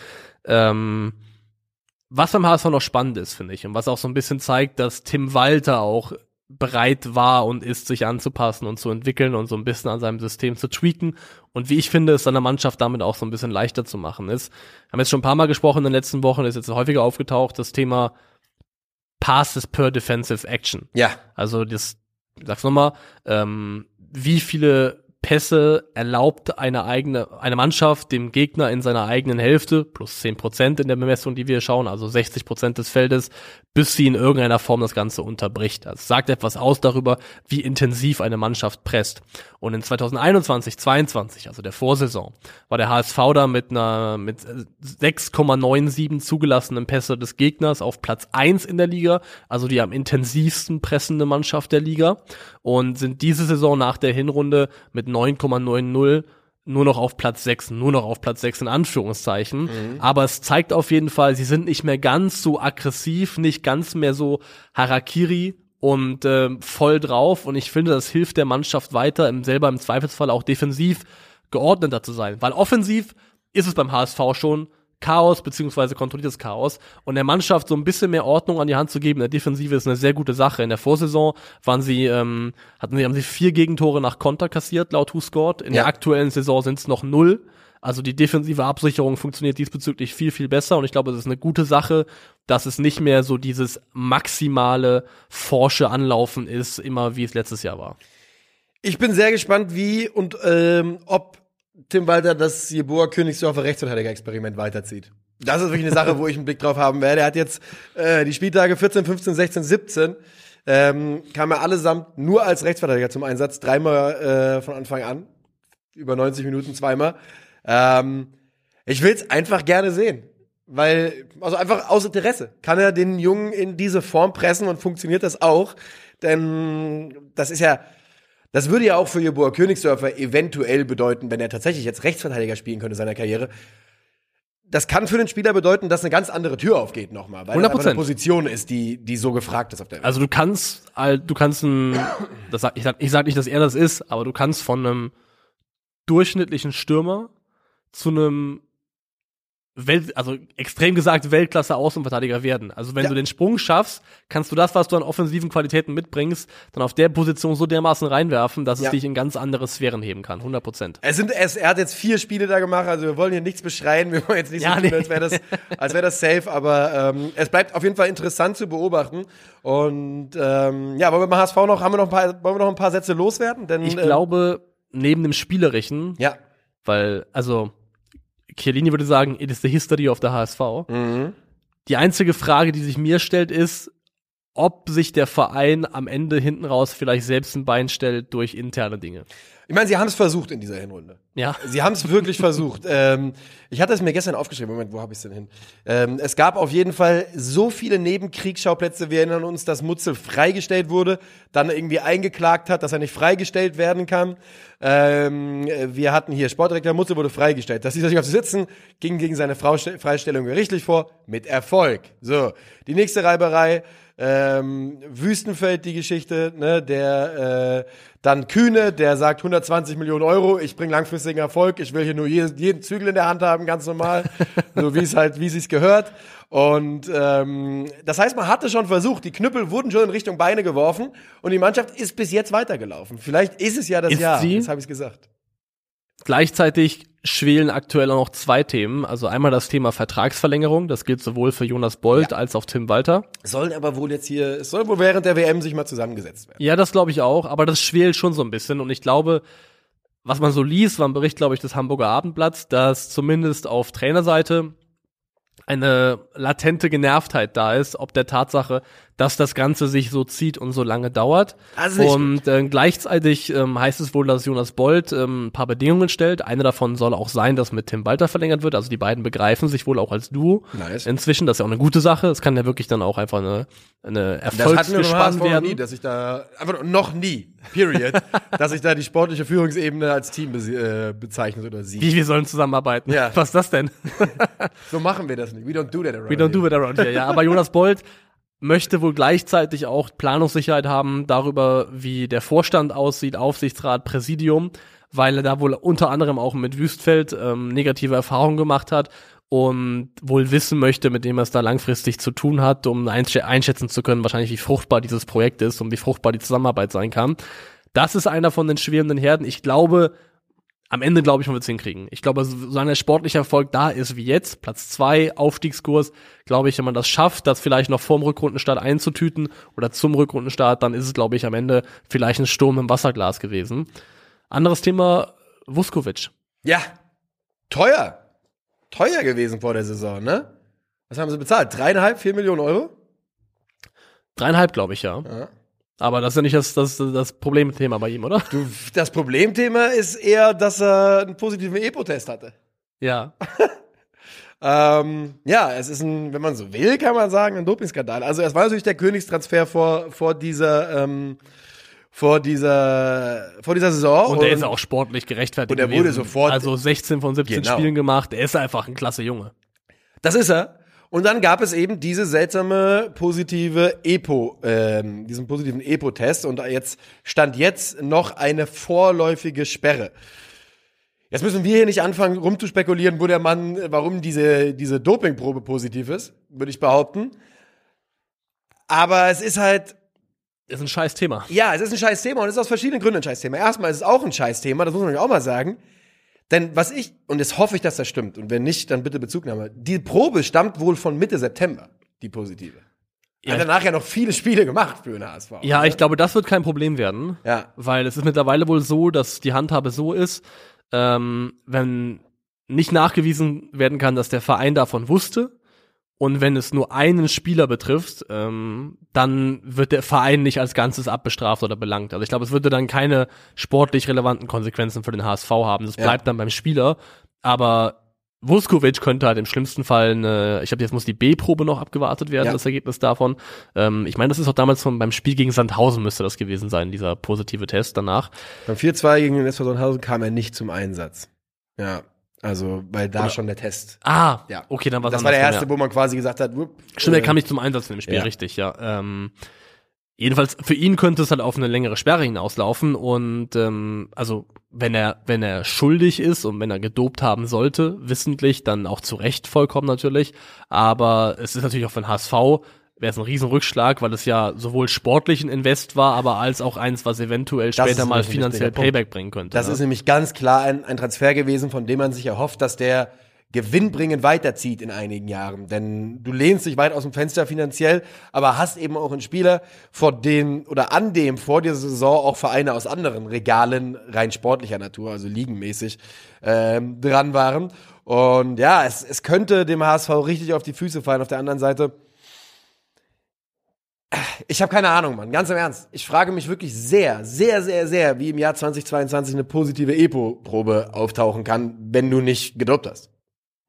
Speaker 3: Ähm, was beim HSV noch spannend ist, finde ich, und was auch so ein bisschen zeigt, dass Tim Walter auch bereit war und ist, sich anzupassen und zu entwickeln und so ein bisschen an seinem System zu tweaken und wie ich finde, es seiner Mannschaft damit auch so ein bisschen leichter zu machen ist. Wir haben jetzt schon ein paar Mal gesprochen in den letzten Wochen, ist jetzt häufiger aufgetaucht, das Thema Passes per Defensive Action.
Speaker 2: Ja,
Speaker 3: Also das, ich sag's nochmal, ähm, wie viele Pässe erlaubt eine eigene, eine Mannschaft dem Gegner in seiner eigenen Hälfte, plus 10 Prozent in der Bemessung, die wir schauen, also 60 Prozent des Feldes, bis sie in irgendeiner Form das Ganze unterbricht. Das sagt etwas aus darüber, wie intensiv eine Mannschaft presst. Und in 2021, 22, also der Vorsaison, war der HSV da mit einer, mit äh, 6,97 zugelassenen Pässe des Gegners auf Platz 1 in der Liga, also die am intensivsten pressende Mannschaft der Liga und sind diese Saison nach der Hinrunde mit 9,90 nur noch auf Platz 6, nur noch auf Platz 6 in Anführungszeichen. Aber es zeigt auf jeden Fall, sie sind nicht mehr ganz so aggressiv, nicht ganz mehr so Harakiri und äh, voll drauf. Und ich finde, das hilft der Mannschaft weiter, im selber im Zweifelsfall auch defensiv geordneter zu sein. Weil offensiv ist es beim HSV schon Chaos beziehungsweise kontrolliertes Chaos und der Mannschaft so ein bisschen mehr Ordnung an die Hand zu geben in der Defensive ist eine sehr gute Sache. In der Vorsaison waren sie, ähm, hatten sie, haben sie vier Gegentore nach Konter kassiert, laut Who Scored. In
Speaker 2: Ja.
Speaker 3: der aktuellen Saison sind es noch null. Also die defensive Absicherung funktioniert diesbezüglich viel, viel besser und ich glaube, es ist eine gute Sache, dass es nicht mehr so dieses maximale forsche Anlaufen ist, immer wie es letztes Jahr war.
Speaker 2: Ich bin sehr gespannt, wie und ähm, ob Tim Walter das Jeboa Königsdorfer Rechtsverteidiger-Experiment weiterzieht. Das ist wirklich eine Sache, wo ich einen Blick drauf haben werde. Er hat jetzt äh, die Spieltage 14, 15, 16, 17 ähm, kam er allesamt nur als Rechtsverteidiger zum Einsatz, dreimal äh, von Anfang an, über 90 Minuten zweimal. Ähm, ich will es einfach gerne sehen. Weil, also einfach aus Interesse. Kann er den Jungen in diese Form pressen und funktioniert das auch? Denn das ist ja, das würde ja auch für Jeboa Königsdörfer eventuell bedeuten, wenn er tatsächlich jetzt Rechtsverteidiger spielen könnte in seiner Karriere. Das kann für den Spieler bedeuten, dass eine ganz andere Tür aufgeht nochmal, weil das einfach
Speaker 3: 100%.
Speaker 2: eine Position ist, die, die so gefragt ist auf der Welt.
Speaker 3: Also du kannst, halt, du kannst ein, das sag, ich, sag, ich sag nicht, dass er das ist, aber du kannst von einem durchschnittlichen Stürmer zu einem Welt, also extrem gesagt Weltklasse Außenverteidiger werden. Also wenn
Speaker 2: Ja.
Speaker 3: du den Sprung schaffst, kannst du das, was du an offensiven Qualitäten mitbringst, dann auf der Position so dermaßen reinwerfen, dass es
Speaker 2: Ja.
Speaker 3: dich in ganz andere Sphären heben kann. 100 Prozent.
Speaker 2: Es sind, es, er hat jetzt vier Spiele da gemacht, also wir wollen hier nichts beschreien, wir wollen jetzt nicht
Speaker 3: Ja,
Speaker 2: so tun,
Speaker 3: nee.
Speaker 2: als wäre das, als wäre das safe, aber ähm, es bleibt auf jeden Fall interessant zu beobachten. Und ähm, ja, wollen wir beim HSV noch, haben wir noch ein paar, wollen wir noch ein paar Sätze loswerden? Denn,
Speaker 3: Ich
Speaker 2: ähm,
Speaker 3: glaube, neben dem Spielerischen,
Speaker 2: ja.
Speaker 3: weil, also, Chiellini würde sagen, it is the history of the HSV.
Speaker 2: Mhm.
Speaker 3: Die einzige Frage, die sich mir stellt, ist, ob sich der Verein am Ende hinten raus vielleicht selbst ein Bein stellt durch interne Dinge.
Speaker 2: Ich meine, sie haben es versucht in dieser Hinrunde.
Speaker 3: Ja.
Speaker 2: Sie haben es wirklich versucht. Ähm, ich hatte es mir gestern aufgeschrieben. Moment, wo habe ich es denn hin? Ähm, es gab auf jeden Fall so viele Nebenkriegsschauplätze. Wir erinnern uns, dass Mutzel freigestellt wurde, dann irgendwie eingeklagt hat, dass er nicht freigestellt werden kann. Ähm, wir hatten hier Sportdirektor Mutzel wurde freigestellt. Das ließ er sich auf sich sitzen, ging gegen seine Frau Freistellung gerichtlich vor, mit Erfolg. So, die nächste Reiberei. Ähm, Wüstenfeld, die Geschichte, ne, der äh, dann Kühne, der sagt 120 Millionen Euro, ich bringe langfristigen Erfolg, ich will hier nur jeden, jeden Zügel in der Hand haben, ganz normal, so wie es halt, wie es gehört. Und ähm, das heißt, man hatte schon versucht, die Knüppel wurden schon in Richtung Beine geworfen und die Mannschaft ist bis jetzt weitergelaufen. Vielleicht ist es ja das
Speaker 3: Ist
Speaker 2: Jahr,
Speaker 3: sie?
Speaker 2: jetzt habe ich es gesagt.
Speaker 3: Gleichzeitig schwelen aktuell auch noch zwei Themen. Also einmal das Thema Vertragsverlängerung. Das gilt sowohl für Jonas Bold
Speaker 2: Ja.
Speaker 3: als auch Tim Walter.
Speaker 2: Sollen aber wohl jetzt hier, es soll wohl während der WM sich mal zusammengesetzt werden.
Speaker 3: Ja, das glaube ich auch. Aber das schwelt schon so ein bisschen. Und ich glaube, was man so liest, war ein Bericht, glaube ich, des Hamburger Abendblatts, dass zumindest auf Trainerseite eine latente Genervtheit da ist, ob der Tatsache, dass das Ganze sich so zieht und so lange dauert.
Speaker 2: Nicht
Speaker 3: und äh, gleichzeitig ähm, heißt es wohl, dass Jonas Bold ähm, ein paar Bedingungen stellt. Eine davon soll auch sein, dass mit Tim Walter verlängert wird. Also die beiden begreifen sich wohl auch als Duo.
Speaker 2: Nice.
Speaker 3: Inzwischen, das ist ja auch eine gute Sache. Es kann ja wirklich dann auch einfach eine, eine Erfolgsgespann
Speaker 2: noch
Speaker 3: werden.
Speaker 2: nie, dass ich da, einfach noch nie, period, dass ich da die sportliche Führungsebene als Team be äh, bezeichnet oder sieht.
Speaker 3: Wie wir sollen zusammenarbeiten.
Speaker 2: Ja.
Speaker 3: Was ist das denn?
Speaker 2: So machen wir das nicht. We don't do that around
Speaker 3: We don't do
Speaker 2: here.
Speaker 3: it around here. Ja, aber Jonas Bold möchte wohl gleichzeitig auch Planungssicherheit haben darüber, wie der Vorstand aussieht, Aufsichtsrat, Präsidium, weil er da wohl unter anderem auch mit Wüstfeld ähm, negative Erfahrungen gemacht hat und wohl wissen möchte, mit dem er es da langfristig zu tun hat, um einsch einschätzen zu können, wahrscheinlich wie fruchtbar dieses Projekt ist und wie fruchtbar die Zusammenarbeit sein kann. Das ist einer von den schwebenden Herden. Ich glaube, am Ende glaube ich, man wird es hinkriegen. Ich glaube, solange der sportliche Erfolg da ist wie jetzt, Platz zwei, Aufstiegskurs, glaube ich, wenn man das schafft, das vielleicht noch vorm Rückrundenstart einzutüten oder zum Rückrundenstart, dann ist es, glaube ich, am Ende vielleicht ein Sturm im Wasserglas gewesen. Anderes Thema, Vuskovic.
Speaker 2: Ja, teuer. Teuer gewesen vor der Saison, ne? Was haben sie bezahlt? Dreieinhalb, vier Millionen Euro?
Speaker 3: Dreieinhalb, glaube ich, ja.
Speaker 2: Ja.
Speaker 3: Aber das ist ja nicht das, das, das Problemthema bei ihm, oder?
Speaker 2: Du, das Problemthema ist eher, dass er einen positiven EPO-Test hatte.
Speaker 3: Ja.
Speaker 2: Ähm, ja, es ist ein, wenn man so will, kann man sagen, ein Dopingskandal. Also es war natürlich der Königstransfer vor, vor dieser, ähm, vor dieser, vor dieser Saison.
Speaker 3: Und der ist auch sportlich gerechtfertigt.
Speaker 2: und er wurde
Speaker 3: gewesen.
Speaker 2: sofort-
Speaker 3: Also 16 von 17
Speaker 2: Genau.
Speaker 3: Spielen gemacht. Er ist einfach ein klasse Junge.
Speaker 2: Das ist er. Und dann gab es eben diese seltsame positive EPO, ähm, diesen positiven EPO-Test und jetzt stand jetzt noch eine vorläufige Sperre. Jetzt müssen wir hier nicht anfangen, rumzuspekulieren, wo der Mann, warum diese, diese Dopingprobe positiv ist, würde ich behaupten. Aber es ist halt,
Speaker 3: Ist ein scheiß Thema.
Speaker 2: ja, es ist ein scheiß Thema und es ist aus verschiedenen Gründen ein scheiß Thema. Erstmal ist es auch ein scheiß Thema, das muss man auch mal sagen. Denn was ich, und jetzt hoffe ich, dass das stimmt, und wenn nicht, dann bitte Bezugnahme. Die Probe stammt wohl von Mitte September, die positive.
Speaker 3: Ja,
Speaker 2: Hat danach ja noch viele Spiele gemacht für den HSV.
Speaker 3: Ja, ich glaube, das wird kein Problem werden.
Speaker 2: Ja.
Speaker 3: Weil es ist mittlerweile wohl so, dass die Handhabe so ist, ähm, wenn nicht nachgewiesen werden kann, dass der Verein davon wusste und wenn es nur einen Spieler betrifft, ähm, dann wird der Verein nicht als Ganzes abbestraft oder belangt. Also ich glaube, es würde dann keine sportlich relevanten Konsequenzen für den HSV haben. Das
Speaker 2: Ja.
Speaker 3: bleibt dann beim Spieler. Aber Vuskovic könnte halt im schlimmsten Fall eine, ich glaube, jetzt muss die B-Probe noch abgewartet werden,
Speaker 2: Ja.
Speaker 3: das Ergebnis davon. Ähm, ich meine, das ist auch damals von, beim Spiel gegen Sandhausen müsste das gewesen sein, dieser positive Test danach.
Speaker 2: Beim 4-2 gegen den SV Sonnenhausen kam er nicht zum Einsatz. Ja. Also, weil da
Speaker 3: Oder-
Speaker 2: schon der Test.
Speaker 3: Ah,
Speaker 2: Ja.
Speaker 3: okay, dann war
Speaker 2: Das war der erste,
Speaker 3: ja.
Speaker 2: wo man quasi gesagt hat, wupp,
Speaker 3: Stimmt, er
Speaker 2: äh,
Speaker 3: kam nicht zum Einsatz in dem Spiel,
Speaker 2: ja.
Speaker 3: richtig, ja. Ähm, jedenfalls, für ihn könnte es halt auf eine längere Sperre hinauslaufen und ähm, also wenn er, wenn er schuldig ist und wenn er gedopt haben sollte, wissentlich, dann auch zu Recht vollkommen natürlich. Aber es ist natürlich auch für den HSV wäre es ein Riesenrückschlag, weil es ja sowohl sportlich ein Invest war, aber als auch eins, was eventuell
Speaker 2: Das
Speaker 3: später mal finanziell. Payback bringen könnte.
Speaker 2: Das
Speaker 3: ne?
Speaker 2: ist nämlich ganz klar ein, ein Transfer gewesen, von dem man sich erhofft, dass der gewinnbringend weiterzieht in einigen Jahren. Denn du lehnst dich weit aus dem Fenster finanziell, aber hast eben auch einen Spieler, vor dem oder an dem vor dieser Saison auch Vereine aus anderen Regalen rein sportlicher Natur, also ligenmäßig, ähm, dran waren. Und ja, es, es könnte dem HSV richtig auf die Füße fallen. Auf der anderen Seite, ich habe keine Ahnung, Mann. Ganz im Ernst. Ich frage mich wirklich sehr, sehr, sehr, sehr, wie im Jahr 2022 eine positive EPO-Probe auftauchen kann, wenn du nicht gedopt hast.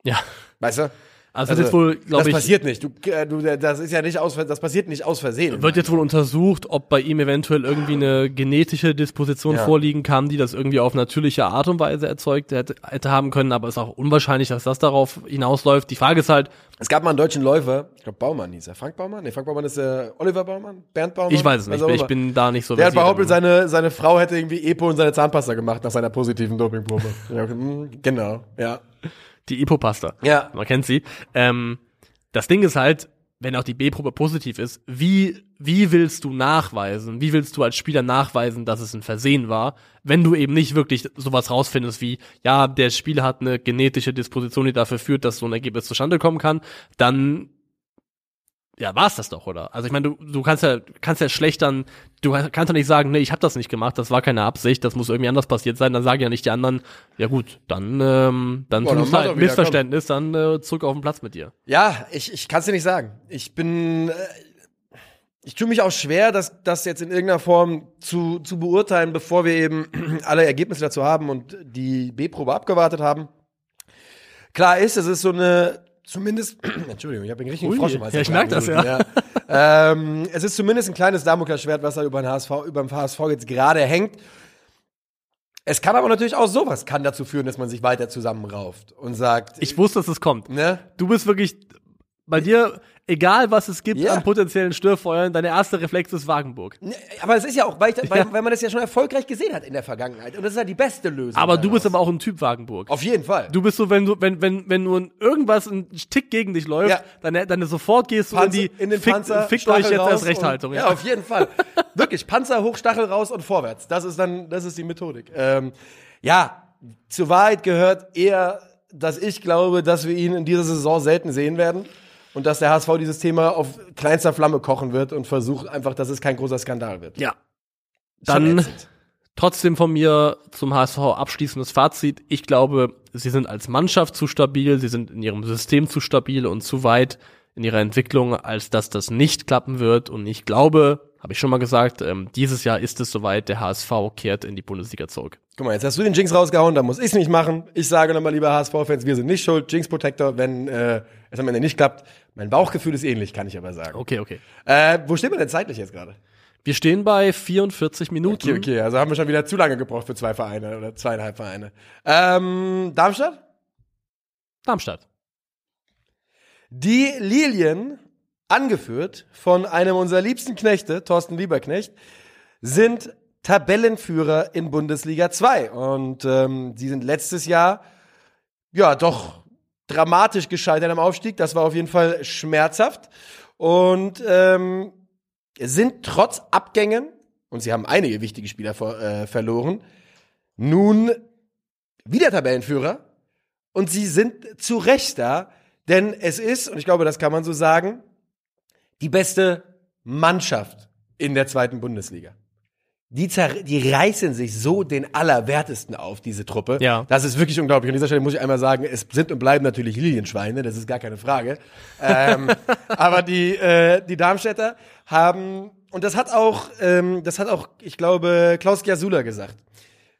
Speaker 3: ja.
Speaker 2: Weißt du?
Speaker 3: Also, wird jetzt wohl, glaube
Speaker 2: das
Speaker 3: ich,
Speaker 2: passiert nicht. Du, äh, du, das ist ja nicht aus, das passiert nicht aus Versehen.
Speaker 3: Wird jetzt wohl untersucht, ob bei ihm eventuell irgendwie eine genetische Disposition
Speaker 2: Ja.
Speaker 3: vorliegen kann, die das irgendwie auf natürliche Art und Weise erzeugt hätte, hätte haben können, aber es ist auch unwahrscheinlich, dass das darauf hinausläuft. Die Frage ist halt,
Speaker 2: es gab mal einen deutschen Läufer, ich glaube Baumann hieß er. Frank Baumann? Nee, Frank Baumann ist der Oliver Baumann? Bernd Baumann?
Speaker 3: ich weiß es nicht,
Speaker 2: auch
Speaker 3: ich bin da nicht so
Speaker 2: Der hat behauptet, seine, seine Frau hätte irgendwie Epo und seine Zahnpasta gemacht nach seiner positiven Dopingprobe. ja, hm, genau, ja.
Speaker 3: Die Ipopasta.
Speaker 2: Ja.
Speaker 3: Man kennt sie. Ähm, das Ding ist halt, wenn auch die B-Probe positiv ist, wie, wie willst du nachweisen, wie willst du als Spieler nachweisen, dass es ein Versehen war, wenn du eben nicht wirklich sowas rausfindest wie, ja, der Spieler hat eine genetische Disposition, die dafür führt, dass so ein Ergebnis zustande kommen kann, dann ja, war's das doch, oder? Also ich meine, du, du kannst ja, kannst ja schlecht dann, du kannst ja nicht sagen, nee, ich habe das nicht gemacht, das war keine Absicht, das muss irgendwie anders passiert sein, dann sagen ja nicht die anderen, ja gut, dann, ähm, dann
Speaker 2: Boah, dann
Speaker 3: leid,
Speaker 2: doch wieder,
Speaker 3: Missverständnis, dann äh, zurück auf den Platz mit dir.
Speaker 2: Ja, ich, ich kann es dir nicht sagen. Ich bin. Äh, ich tue mich auch schwer, das, das jetzt in irgendeiner Form zu, zu beurteilen, bevor wir eben alle Ergebnisse dazu haben und die B-Probe abgewartet haben. Klar ist, es ist so eine, zumindest, Entschuldigung, ich habe einen richtigen
Speaker 3: Ui,
Speaker 2: Frosch im Hals.
Speaker 3: ja, ich merk das,
Speaker 2: ja. ähm, es ist zumindest ein kleines Damoklesschwert, was da über den HSV, über dem HSV jetzt gerade hängt. Es kann aber natürlich auch sowas kann dazu führen, dass man sich weiter zusammenrauft und sagt,
Speaker 3: Ich wusste, dass es kommt.
Speaker 2: ne?
Speaker 3: Du bist wirklich, bei dir, egal was es gibt
Speaker 2: Ja.
Speaker 3: an potenziellen Störfeuern, deine erste Reflex ist Wagenburg.
Speaker 2: Ne, Aber es ist ja auch, weil, ich, weil,
Speaker 3: Ja.
Speaker 2: weil man das ja schon erfolgreich gesehen hat in der Vergangenheit. Und das ist ja die beste Lösung.
Speaker 3: Aber du bist
Speaker 2: daraus.
Speaker 3: aber auch ein Typ Wagenburg.
Speaker 2: Auf jeden Fall.
Speaker 3: Du bist so, wenn du, wenn, wenn, wenn nur irgendwas ein Tick gegen dich läuft,
Speaker 2: Ja.
Speaker 3: dann, dann sofort gehst du in die
Speaker 2: in den
Speaker 3: Fick-
Speaker 2: Panzer,
Speaker 3: fickt
Speaker 2: Stachel
Speaker 3: euch jetzt erst Rechthaltung.
Speaker 2: Und,
Speaker 3: Ja.
Speaker 2: ja, auf jeden Fall. Wirklich, Panzer hoch, Stachel raus und vorwärts. Das ist dann, das ist die Methodik. Ähm, ja, zur Wahrheit gehört eher, dass ich glaube, dass wir ihn in dieser Saison selten sehen werden. Und dass der HSV dieses Thema auf kleinster Flamme kochen wird und versucht einfach, dass es kein großer Skandal wird.
Speaker 3: ja.
Speaker 2: Schon
Speaker 3: Dann trotzdem von mir zum HSV abschließendes Fazit. Ich glaube, sie sind als Mannschaft zu stabil, sie sind in ihrem System zu stabil und zu weit in ihrer Entwicklung, als dass das nicht klappen wird. Und ich glaube, habe ich schon mal gesagt, ähm, dieses Jahr ist es soweit, der HSV kehrt in die Bundesliga zurück.
Speaker 2: Guck mal, jetzt hast du den Jinx rausgehauen, da muss ich's nicht machen. Ich sage nochmal, lieber HSV-Fans, wir sind nicht schuld. Jinx Protector, wenn äh, es am Ende nicht klappt. Mein Bauchgefühl ist ähnlich, kann ich aber sagen.
Speaker 3: Okay, okay.
Speaker 2: Äh, wo stehen wir denn zeitlich jetzt gerade?
Speaker 3: Wir stehen bei 44 Minuten.
Speaker 2: Okay, okay, also haben wir schon wieder zu lange gebraucht für zwei Vereine oder zweieinhalb Vereine. Ähm, Darmstadt?
Speaker 3: Darmstadt.
Speaker 2: Die Lilien, angeführt von einem unserer liebsten Knechte, Thorsten Lieberknecht, sind Tabellenführer in Bundesliga 2. Und ähm, sie sind letztes Jahr ja doch dramatisch gescheitert am Aufstieg. Das war auf jeden Fall schmerzhaft. Und ähm, sind trotz Abgängen, und sie haben einige wichtige Spieler ver äh, verloren, nun wieder Tabellenführer. Und sie sind zu Recht da, denn es ist, und ich glaube, das kann man so sagen, die beste Mannschaft in der zweiten Bundesliga. Die, zer die reißen sich so den Allerwertesten auf, diese Truppe.
Speaker 3: Ja.
Speaker 2: Das ist wirklich unglaublich. An dieser Stelle muss ich einmal sagen, es sind und bleiben natürlich Lilienschweine, das ist gar keine Frage. ähm, aber die, äh, die Darmstädter haben, und das hat auch, ähm, das hat auch, ich glaube, Klaus Giasula gesagt,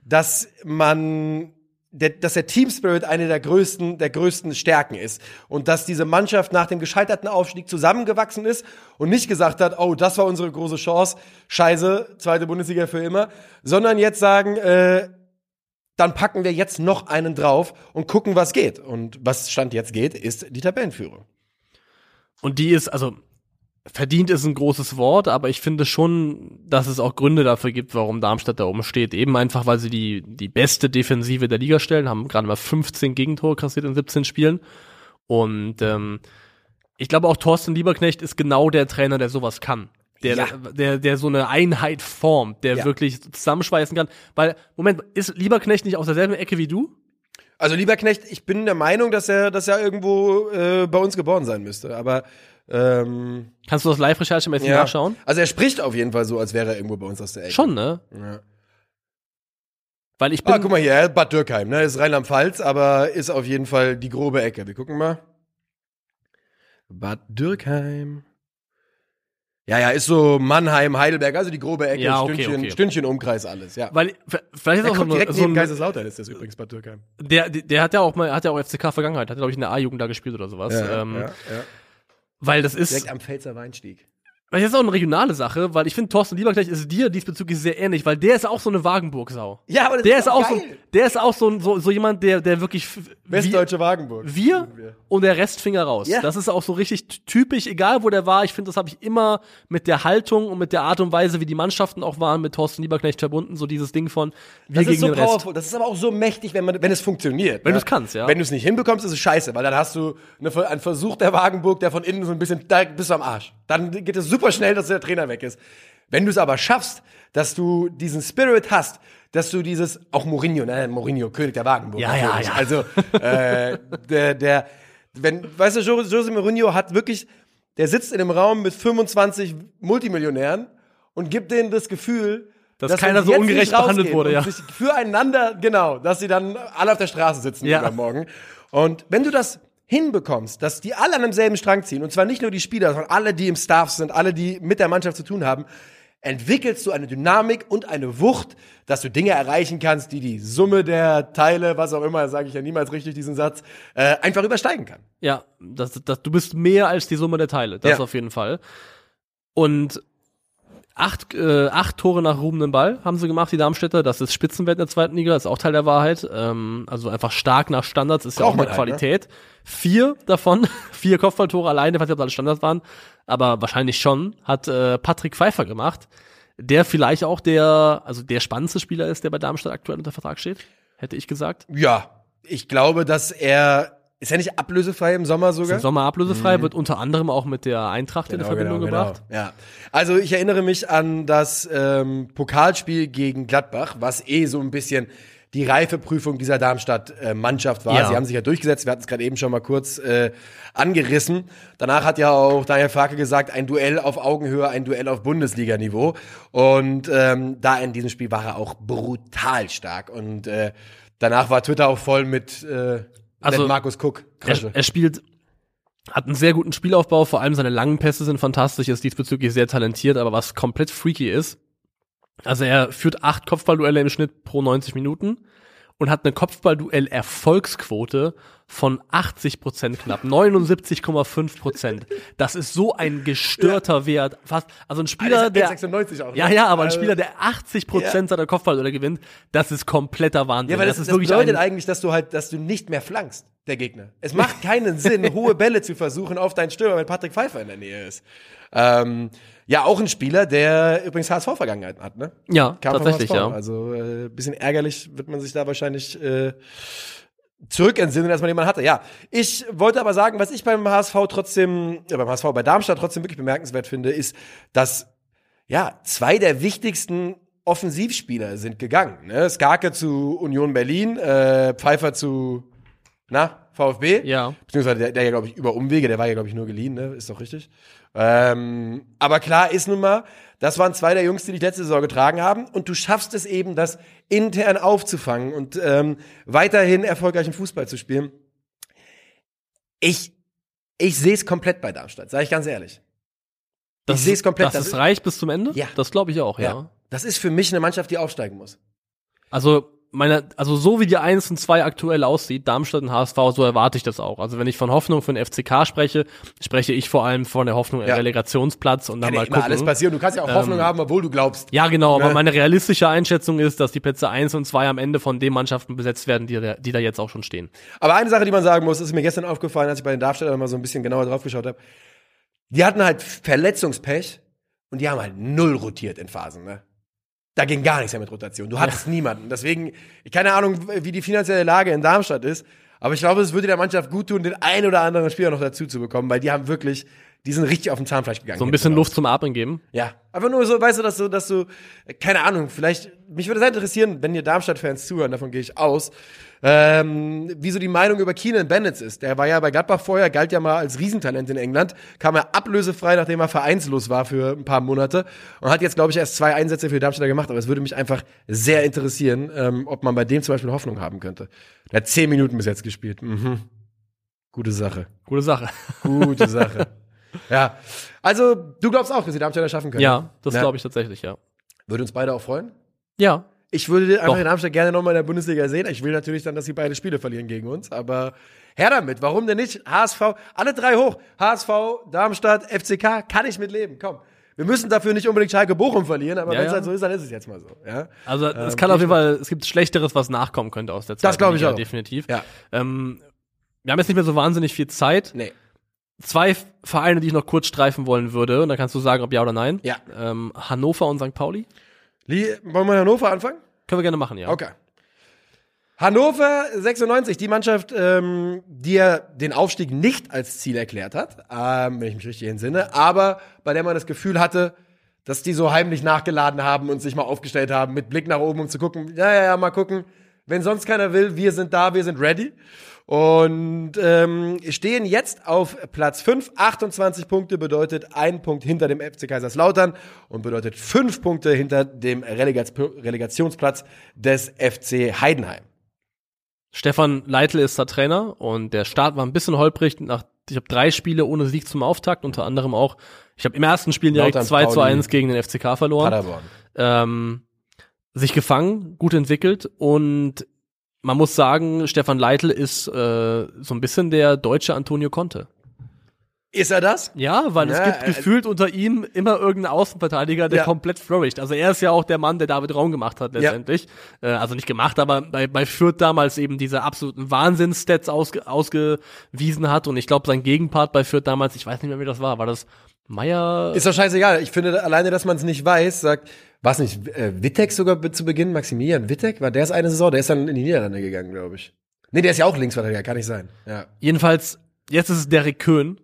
Speaker 2: dass man der, dass der Team Spirit eine der größten, der größten Stärken ist. Und dass diese Mannschaft nach dem gescheiterten Aufstieg zusammengewachsen ist und nicht gesagt hat, oh, das war unsere große Chance, scheiße, zweite Bundesliga für immer, sondern jetzt sagen, äh, dann packen wir jetzt noch einen drauf und gucken, was geht. Und was Stand jetzt geht, ist die Tabellenführung.
Speaker 3: Und die ist, also verdient ist ein großes Wort, aber ich finde schon, dass es auch Gründe dafür gibt, warum Darmstadt da oben steht. Eben einfach, weil sie die, die beste Defensive der Liga stellen, haben gerade mal 15 Gegentore kassiert in 17 Spielen. Und ähm, ich glaube auch Thorsten Lieberknecht ist genau der Trainer, der sowas kann. Der,
Speaker 2: Ja.
Speaker 3: der, der so eine Einheit formt, der
Speaker 2: Ja.
Speaker 3: wirklich zusammenschweißen kann. Weil, Moment, ist Lieberknecht nicht aus derselben Ecke wie du?
Speaker 2: Also lieber Knecht, ich bin der Meinung, dass er, dass er irgendwo äh, bei uns geboren sein müsste. Aber ähm,
Speaker 3: Kannst du das live-recherchemäßig
Speaker 2: ja.
Speaker 3: nachschauen?
Speaker 2: Also er spricht auf jeden Fall so, als wäre er irgendwo bei uns aus der Ecke.
Speaker 3: Schon, ne?
Speaker 2: Ja.
Speaker 3: Weil ich bin.
Speaker 2: Ah, guck mal hier, Bad Dürkheim, ne? Ist Rheinland-Pfalz, aber ist auf jeden Fall die grobe Ecke. Wir gucken mal. Bad Dürkheim. Ja, ja, ist so Mannheim, Heidelberg, also die grobe Ecke,
Speaker 3: Ja, okay,
Speaker 2: Stündchen,
Speaker 3: okay.
Speaker 2: Stündchen Umkreis alles, ja.
Speaker 3: weil, vielleicht ist
Speaker 2: Er
Speaker 3: auch
Speaker 2: kommt direkt
Speaker 3: so
Speaker 2: neben Kaiserslautern ist das übrigens Bad Dürkheim.
Speaker 3: der, der hat ja auch mal, hat ja auch FCK Vergangenheit, hat glaube ich in der A-Jugend da gespielt oder sowas. ähm,
Speaker 2: ja, ja.
Speaker 3: Weil das ist,
Speaker 2: Direkt am Pfälzer Weinstieg.
Speaker 3: Weil das ist auch eine regionale Sache, weil ich finde, Thorsten Lieberknecht ist dir diesbezüglich sehr ähnlich, weil der ist auch so eine Wagenburg-Sau.
Speaker 2: Ja, aber das
Speaker 3: Der ist auch so,
Speaker 2: geil.
Speaker 3: der ist auch so, so, so jemand, der, der wirklich
Speaker 2: Westdeutsche Wagenburg.
Speaker 3: wir, wir und der Rest Finger raus.
Speaker 2: Ja.
Speaker 3: Das ist auch so richtig typisch, egal wo der war. Ich finde, das habe ich immer mit der Haltung und mit der Art und Weise, wie die Mannschaften auch waren, mit Thorsten Lieberknecht verbunden. So dieses Ding von wir
Speaker 2: Das ist
Speaker 3: gegen
Speaker 2: so
Speaker 3: den Rest.
Speaker 2: powerful. Das ist aber auch so mächtig, wenn, man, wenn es funktioniert.
Speaker 3: Wenn
Speaker 2: ne?
Speaker 3: du's kannst, ja.
Speaker 2: Wenn du es nicht hinbekommst, ist es scheiße, weil dann hast du eine, einen Versuch der Wagenburg, der von innen so ein bisschen, da bist du am Arsch. Dann geht es super schnell, dass der Trainer weg ist. Wenn du es aber schaffst, dass du diesen Spirit hast, dass du dieses, auch Mourinho, ne, Mourinho, König der Wagenburg.
Speaker 3: Ja, ja, ja.
Speaker 2: Also, äh, der, der, wenn, weißt du, Jo- Jose Mourinho hat wirklich, der sitzt in einem Raum mit 25 Multimillionären und gibt denen das Gefühl,
Speaker 3: Dass
Speaker 2: wenn
Speaker 3: keiner so ungerecht behandelt wurde, ja.
Speaker 2: füreinander, genau, dass sie dann alle auf der Straße sitzen
Speaker 3: Ja.
Speaker 2: übermorgen. Und wenn du das hinbekommst, dass die alle an demselben Strang ziehen, und zwar nicht nur die Spieler, sondern alle, die im Staff sind, alle, die mit der Mannschaft zu tun haben, entwickelst du eine Dynamik und eine Wucht, dass du Dinge erreichen kannst, die die Summe der Teile, was auch immer, sage ich ja niemals richtig diesen Satz, äh, einfach übersteigen kann.
Speaker 3: Ja, das, das, du bist mehr als die Summe der Teile. Das
Speaker 2: Ja.
Speaker 3: auf jeden Fall. Und acht, äh, acht Tore nach ruhenden Ball haben sie gemacht, die Darmstädter. Das ist Spitzenwert in der zweiten Liga, ist auch Teil der Wahrheit. Ähm, also einfach stark nach Standards ist ja auch eine
Speaker 2: man halt, ne?
Speaker 3: Qualität. Vier davon, vier Kopfballtore alleine, ich weiß nicht, ob das alle Standards waren, aber wahrscheinlich schon, hat äh, Patrick Pfeiffer gemacht, der vielleicht auch der, also der spannendste Spieler ist, der bei Darmstadt aktuell unter Vertrag steht, hätte ich gesagt.
Speaker 2: Ja, ich glaube, dass er, ist er nicht ablösefrei im Sommer sogar?
Speaker 3: Im Sommer ablösefrei, wird unter anderem auch mit der Eintracht in Verbindung gebracht.
Speaker 2: Ja. Also ich erinnere mich an das ähm, Pokalspiel gegen Gladbach, was eh so ein bisschen die Reifeprüfung dieser Darmstadt-Mannschaft war.
Speaker 3: Ja.
Speaker 2: Sie haben sich ja durchgesetzt, wir hatten es gerade eben schon mal kurz äh, angerissen. Danach hat ja auch Daniel Farke gesagt, ein Duell auf Augenhöhe, ein Duell auf Bundesliga-Niveau. Und ähm, da in diesem Spiel war er auch brutal stark. Und äh, danach war Twitter auch voll mit, äh,
Speaker 3: Also,
Speaker 2: mit Markus Cook.
Speaker 3: Er, er spielt, hat einen sehr guten Spielaufbau, vor allem seine langen Pässe sind fantastisch, ist diesbezüglich sehr talentiert, aber was komplett freaky ist, also er führt acht Kopfballduelle im Schnitt pro 90 Minuten und hat eine Kopfballduell-Erfolgsquote von 80 Prozent knapp, 79,5 Prozent. Das ist so ein gestörter Wert. Fast, also ein Spieler, der,
Speaker 2: 96 auch. ne?
Speaker 3: ja, ja, aber ein
Speaker 2: Also-
Speaker 3: Spieler, der 80 Prozent seiner Kopfballduelle gewinnt, das ist kompletter Wahnsinn.
Speaker 2: Ja, weil das, das,
Speaker 3: ist wirklich
Speaker 2: bedeutet
Speaker 3: ein,
Speaker 2: eigentlich, dass du halt, dass du nicht mehr flankst, der Gegner. Es macht keinen Sinn, hohe Bälle zu versuchen auf deinen Stürmer, wenn Patrick Pfeiffer in der Nähe ist. Ähm, ja, auch ein Spieler, der übrigens HSV-Vergangenheit hat, ne?
Speaker 3: ja,
Speaker 2: Kam
Speaker 3: tatsächlich, ja.
Speaker 2: Also äh, bisschen ärgerlich wird man sich da wahrscheinlich äh, zurückentsinnen, dass man jemanden hatte. Ja, ich wollte aber sagen, was ich beim HSV trotzdem, ja, beim HSV bei Darmstadt trotzdem wirklich bemerkenswert finde, ist, dass ja zwei der wichtigsten Offensivspieler sind gegangen. Ne? Skarke zu Union Berlin, äh, Pfeiffer zu na VfB.
Speaker 3: Ja.
Speaker 2: Beziehungsweise der, der ja, glaube ich, über Umwege, der war ja, glaube ich, nur geliehen, ne? Ist doch richtig. Ähm, aber klar ist nun mal, das waren zwei der Jungs, die dich letzte Saison getragen haben. Und du schaffst es eben, das intern aufzufangen und ähm, weiterhin erfolgreichen Fußball zu spielen. Ich, ich sehe es komplett bei Darmstadt, sage ich ganz ehrlich.
Speaker 3: Das,
Speaker 2: ich sehe es komplett.
Speaker 3: Dass
Speaker 2: das
Speaker 3: es reicht bis zum Ende?
Speaker 2: Ja.
Speaker 3: Das glaube ich auch, ja.
Speaker 2: ja. Das ist für mich eine Mannschaft, die aufsteigen muss.
Speaker 3: Also, meine, also so wie die 1 und 2 aktuell aussieht, Darmstadt und HSV, so erwarte ich das auch. Also wenn ich von Hoffnung für den FCK spreche, spreche ich vor allem von der Hoffnung,
Speaker 2: Ja.
Speaker 3: Relegationsplatz und dann
Speaker 2: Kann ja
Speaker 3: mal gucken.
Speaker 2: alles passieren. Du kannst ja auch Hoffnung
Speaker 3: Ähm,
Speaker 2: haben, obwohl du glaubst.
Speaker 3: Ja, genau, aber
Speaker 2: Ne?
Speaker 3: meine realistische Einschätzung ist, dass die Plätze 1 und 2 am Ende von den Mannschaften besetzt werden, die, da- die da jetzt auch schon stehen.
Speaker 2: Aber eine Sache, die man sagen muss, ist mir gestern aufgefallen, als ich bei den Darmstädtern mal so ein bisschen genauer drauf geschaut habe. Die hatten halt Verletzungspech und die haben halt null rotiert in Phasen, ne? Da ging gar nichts mehr mit Rotation. Du hattest niemanden. Deswegen, keine Ahnung, wie die finanzielle Lage in Darmstadt ist. Aber ich glaube, es würde der Mannschaft gut tun, den einen oder anderen Spieler noch dazu zu bekommen, weil die haben wirklich, die sind richtig auf dem Zahnfleisch gegangen.
Speaker 3: So ein bisschen. Luft zum Atmen geben.
Speaker 2: Ja, einfach nur so, weißt du, dass du, dass du, keine Ahnung, vielleicht, mich würde sehr interessieren, wenn ihr Darmstadt-Fans zuhören, davon gehe ich aus, ähm, wie so die Meinung über Keenan Bennett ist. Der war ja bei Gladbach vorher, galt ja mal als Riesentalent in England, kam er ablösefrei, nachdem er vereinslos war für ein paar Monate und hat jetzt, glaube ich, erst zwei Einsätze für die Darmstädter gemacht, aber es würde mich einfach sehr interessieren, ähm, ob man bei dem zum Beispiel Hoffnung haben könnte. Der hat zehn Minuten bis jetzt gespielt. Mhm. Gute Sache.
Speaker 3: Gute Sache.
Speaker 2: Gute Sache. Ja. Also, du glaubst auch, dass die Darmstädter schaffen können?
Speaker 3: Ja, das
Speaker 2: Ja.
Speaker 3: glaube ich tatsächlich, ja.
Speaker 2: Würde uns beide auch freuen.
Speaker 3: Ja.
Speaker 2: Ich würde einfach
Speaker 3: Doch.
Speaker 2: in Darmstadt gerne nochmal in der Bundesliga sehen. Ich will natürlich dann, dass sie beide Spiele verlieren gegen uns, aber her damit. Warum denn nicht? HSV, alle drei hoch. HSV, Darmstadt, FCK, kann ich mitleben. Komm. Wir müssen dafür nicht unbedingt Schalke Bochum verlieren, aber
Speaker 3: Ja,
Speaker 2: wenn es
Speaker 3: ja.
Speaker 2: halt so ist, dann ist es jetzt mal so. Ja?
Speaker 3: Also es
Speaker 2: Ähm,
Speaker 3: kann auf jeden Fall, es gibt Schlechteres, was nachkommen könnte aus der Zeit.
Speaker 2: glaub ich auch.
Speaker 3: Definitiv.
Speaker 2: Ja.
Speaker 3: Ähm, wir haben jetzt nicht mehr so wahnsinnig viel Zeit.
Speaker 2: Nee.
Speaker 3: Zwei Vereine, die ich noch kurz streifen wollen würde, und dann kannst du sagen, ob ja oder nein.
Speaker 2: Ja.
Speaker 3: Ähm, Hannover und St. Pauli.
Speaker 2: Lie wollen wir in Hannover anfangen?
Speaker 3: Können wir gerne machen, ja.
Speaker 2: Okay. Hannover 96, die Mannschaft, ähm, die ja den Aufstieg nicht als Ziel erklärt hat, ähm, wenn ich mich richtig entsinne, aber bei der man das Gefühl hatte, dass die so heimlich nachgeladen haben und sich mal aufgestellt haben mit Blick nach oben, um zu gucken, ja, ja, ja, mal gucken, wenn sonst keiner will, wir sind da, wir sind ready. Und ähm, stehen jetzt auf Platz 5. 28 Punkte bedeutet ein Punkt hinter dem FC Kaiserslautern und bedeutet fünf Punkte hinter dem Relegats Relegationsplatz des FC Heidenheim.
Speaker 3: Stefan Leitl ist der Trainer und der Start war ein bisschen holprig. Nach, ich habe drei Spiele ohne Sieg zum Auftakt, unter anderem auch, ich habe im ersten Spiel direkt
Speaker 2: Lautern,
Speaker 3: 2 zu
Speaker 2: Pauli.
Speaker 3: 1 gegen den FCK verloren.
Speaker 2: Paderborn.
Speaker 3: ähm, sich gefangen, gut entwickelt und man muss sagen, Stefan Leitl ist äh, so ein bisschen der deutsche Antonio Conte.
Speaker 2: Ist er das?
Speaker 3: Ja, weil
Speaker 2: Ja,
Speaker 3: es gibt
Speaker 2: äh,
Speaker 3: gefühlt unter ihm immer irgendeinen Außenverteidiger, der
Speaker 2: Ja.
Speaker 3: komplett flourished. Also er ist ja auch der Mann, der David Raum gemacht hat letztendlich. Äh, also nicht gemacht, aber bei, bei Fürth damals eben diese absoluten Wahnsinnsstats ausge, ausgewiesen hat. Und ich glaube, sein Gegenpart bei Fürth damals, ich weiß nicht mehr, wie das war, war das Meier?
Speaker 2: Ist doch scheißegal. Ich finde, alleine, dass man es nicht weiß, sagt, was nicht, äh, Wittek sogar zu Beginn, Maximilian Wittek, war der ist eine Saison, der ist dann in die Niederlande gegangen, glaube ich. Nee, der ist ja auch Linksverteidiger, kann nicht sein. Ja.
Speaker 3: Jedenfalls, jetzt ist es Derek Köhn,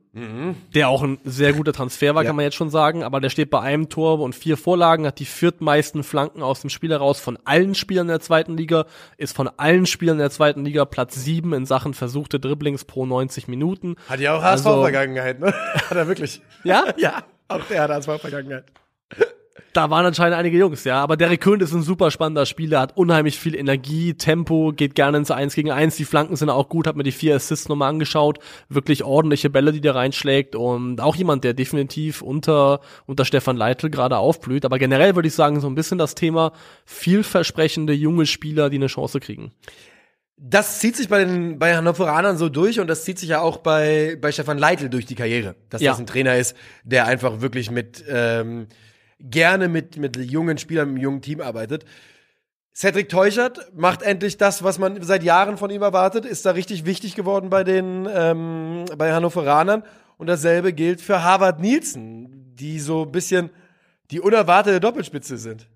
Speaker 3: der auch ein sehr guter Transfer war,
Speaker 2: Ja.
Speaker 3: kann man jetzt schon sagen, aber der steht bei einem Tor und vier Vorlagen, hat die viertmeisten Flanken aus dem Spiel heraus von allen Spielern der zweiten Liga, ist von allen Spielern der zweiten Liga Platz sieben in Sachen versuchte Dribblings pro 90 Minuten.
Speaker 2: Hat ja auch
Speaker 3: Also-
Speaker 2: HSV-Vergangenheit, ne? Hat er wirklich.
Speaker 3: Ja?
Speaker 2: Ja, auch der hat HSV-Vergangenheit.
Speaker 3: Da waren anscheinend einige Jungs, ja. Aber Derek Köhn ist ein super spannender Spieler, hat unheimlich viel Energie, Tempo, geht gerne ins 1 gegen 1. Die Flanken sind auch gut, hat mir die vier Assists nochmal angeschaut. Wirklich ordentliche Bälle, die der reinschlägt. Und auch jemand, der definitiv unter, unter Stefan Leitl gerade aufblüht. Aber generell würde ich sagen, so ein bisschen das Thema vielversprechende junge Spieler, die eine Chance kriegen.
Speaker 2: Das zieht sich bei den bei Hannoveranern so durch und das zieht sich ja auch bei bei Stefan Leitl durch die Karriere, dass
Speaker 3: Ja.
Speaker 2: das ein Trainer ist, der einfach wirklich mit ähm, gerne mit mit jungen Spielern, mit einem jungen Team arbeitet. Cedric Teuchert macht endlich das, was man seit Jahren von ihm erwartet, ist da richtig wichtig geworden bei den ähm, bei Hannoveranern und dasselbe gilt für Harvard Nielsen, die so ein bisschen die unerwartete Doppelspitze sind.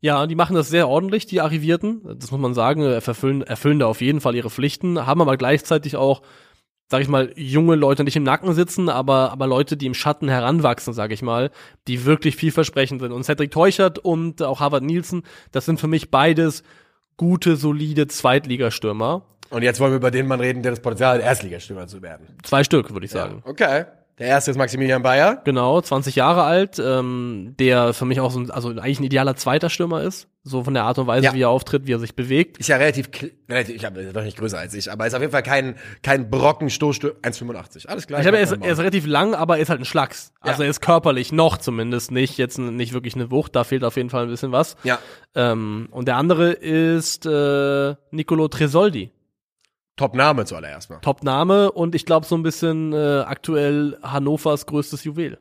Speaker 3: Ja, die machen das sehr ordentlich, die Arrivierten. Das muss man sagen, erfüllen, erfüllen da auf jeden Fall ihre Pflichten, haben aber gleichzeitig auch, sag ich mal, junge Leute nicht im Nacken sitzen, aber, aber Leute, die im Schatten heranwachsen, sag ich mal, die wirklich vielversprechend sind. Und Cedric Teuchert und auch Harvard Nielsen, das sind für mich beides gute, solide Zweitligastürmer.
Speaker 2: Und jetzt wollen wir über den Mann reden, der das Potenzial hat, Erstligastürmer zu werden.
Speaker 3: Zwei Stück, würde ich sagen.
Speaker 2: Okay. Der erste ist Maximilian Bayer.
Speaker 3: Genau, 20 Jahre alt, ähm, der für mich auch so ein, also eigentlich ein idealer zweiter Stürmer ist, so von der Art und Weise,
Speaker 2: Ja.
Speaker 3: wie er auftritt, wie er sich bewegt.
Speaker 2: Ist ja relativ, relativ ich habe doch nicht größer als ich, aber ist auf jeden Fall kein, kein Brocken Stoßstürmer. 1,85. Alles klar.
Speaker 3: Ich glaube, er ist, er ist relativ lang, aber er ist halt ein Schlacks. Also
Speaker 2: Ja.
Speaker 3: er ist körperlich noch zumindest nicht jetzt nicht wirklich eine Wucht. Da fehlt auf jeden Fall ein bisschen was.
Speaker 2: ja.
Speaker 3: Ähm, und der andere ist äh, Nicolo Tresoldi.
Speaker 2: Top-Name zuallererst mal.
Speaker 3: Top-Name und ich glaube so ein bisschen äh, aktuell Hannovers größtes Juwel.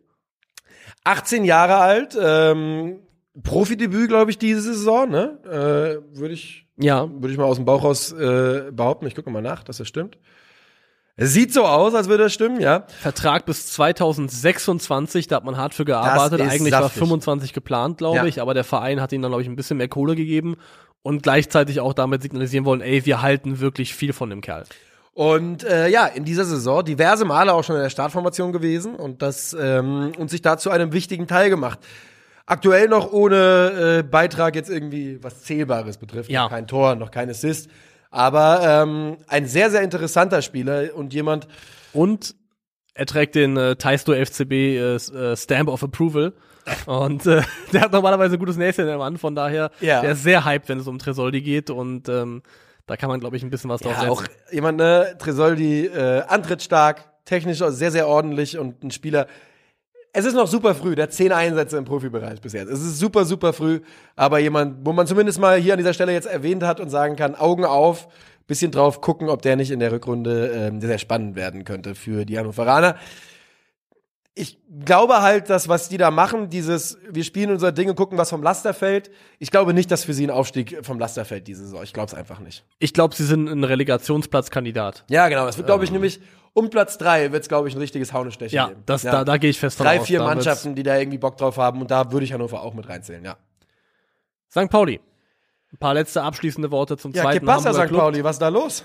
Speaker 2: 18 Jahre alt, ähm, Profidebüt, glaube ich, diese Saison, ne? Äh, Würde ich,
Speaker 3: Ja,
Speaker 2: würde ich mal aus dem Bauch raus äh, behaupten. Ich gucke mal nach, dass das stimmt. Es sieht so aus, als würde das stimmen, ja.
Speaker 3: Vertrag bis 2026, da hat man hart für gearbeitet. Eigentlich war
Speaker 2: saftig.
Speaker 3: 25 geplant, glaube
Speaker 2: Ja.
Speaker 3: ich, aber der Verein hat ihnen dann, glaube ich, ein bisschen mehr Kohle gegeben und gleichzeitig auch damit signalisieren wollen, ey, wir halten wirklich viel von dem Kerl.
Speaker 2: Und äh, ja, in dieser Saison diverse Male auch schon in der Startformation gewesen und das ähm, und sich dazu einem wichtigen Teil gemacht. Aktuell noch ohne äh, Beitrag jetzt irgendwie was Zählbares betrifft.
Speaker 3: Ja.
Speaker 2: Noch kein Tor, noch kein Assist. Aber ähm, ein sehr, sehr interessanter Spieler und jemand,
Speaker 3: Und er trägt den äh, Taisto FCB äh, äh, Stamp of Approval. Und äh, der hat normalerweise ein gutes Näschen im Mann, von daher,
Speaker 2: Ja.
Speaker 3: der ist sehr hyped, wenn es um Tresoldi geht und ähm, da kann man, glaube ich, ein bisschen was drauf
Speaker 2: ja,
Speaker 3: setzen.
Speaker 2: auch jemand, ne, Tresoldi, äh, antrittstark, technisch sehr, sehr ordentlich und ein Spieler. Es ist noch super früh, der hat zehn Einsätze im Profibereich bis jetzt. Es ist super, super früh, aber jemand, wo man zumindest mal hier an dieser Stelle jetzt erwähnt hat und sagen kann, Augen auf, bisschen drauf gucken, ob der nicht in der Rückrunde ähm, sehr, spannend werden könnte für die Hannoveraner. Ich glaube halt, dass was die da machen, dieses, wir spielen unser Ding und gucken, was vom Laster fällt. Ich glaube nicht, dass für sie ein Aufstieg vom Laster fällt diese Saison. Ich glaube es einfach nicht.
Speaker 3: Ich glaube, sie sind ein Relegationsplatzkandidat.
Speaker 2: Ja, genau. Das wird, glaube ich, nämlich um Platz drei wird es, glaube ich, ein richtiges Haunestechen
Speaker 3: Ja,
Speaker 2: geben.
Speaker 3: das, Da, da gehe ich fest von
Speaker 2: Drei, vier
Speaker 3: Da
Speaker 2: Mannschaften, die da irgendwie Bock drauf haben und da würde ich Hannover auch mit reinzählen, ja.
Speaker 3: St. Pauli. Ein paar letzte abschließende Worte zum
Speaker 2: Ja,
Speaker 3: zweiten Hamburger
Speaker 2: St. Pauli, was ist da los?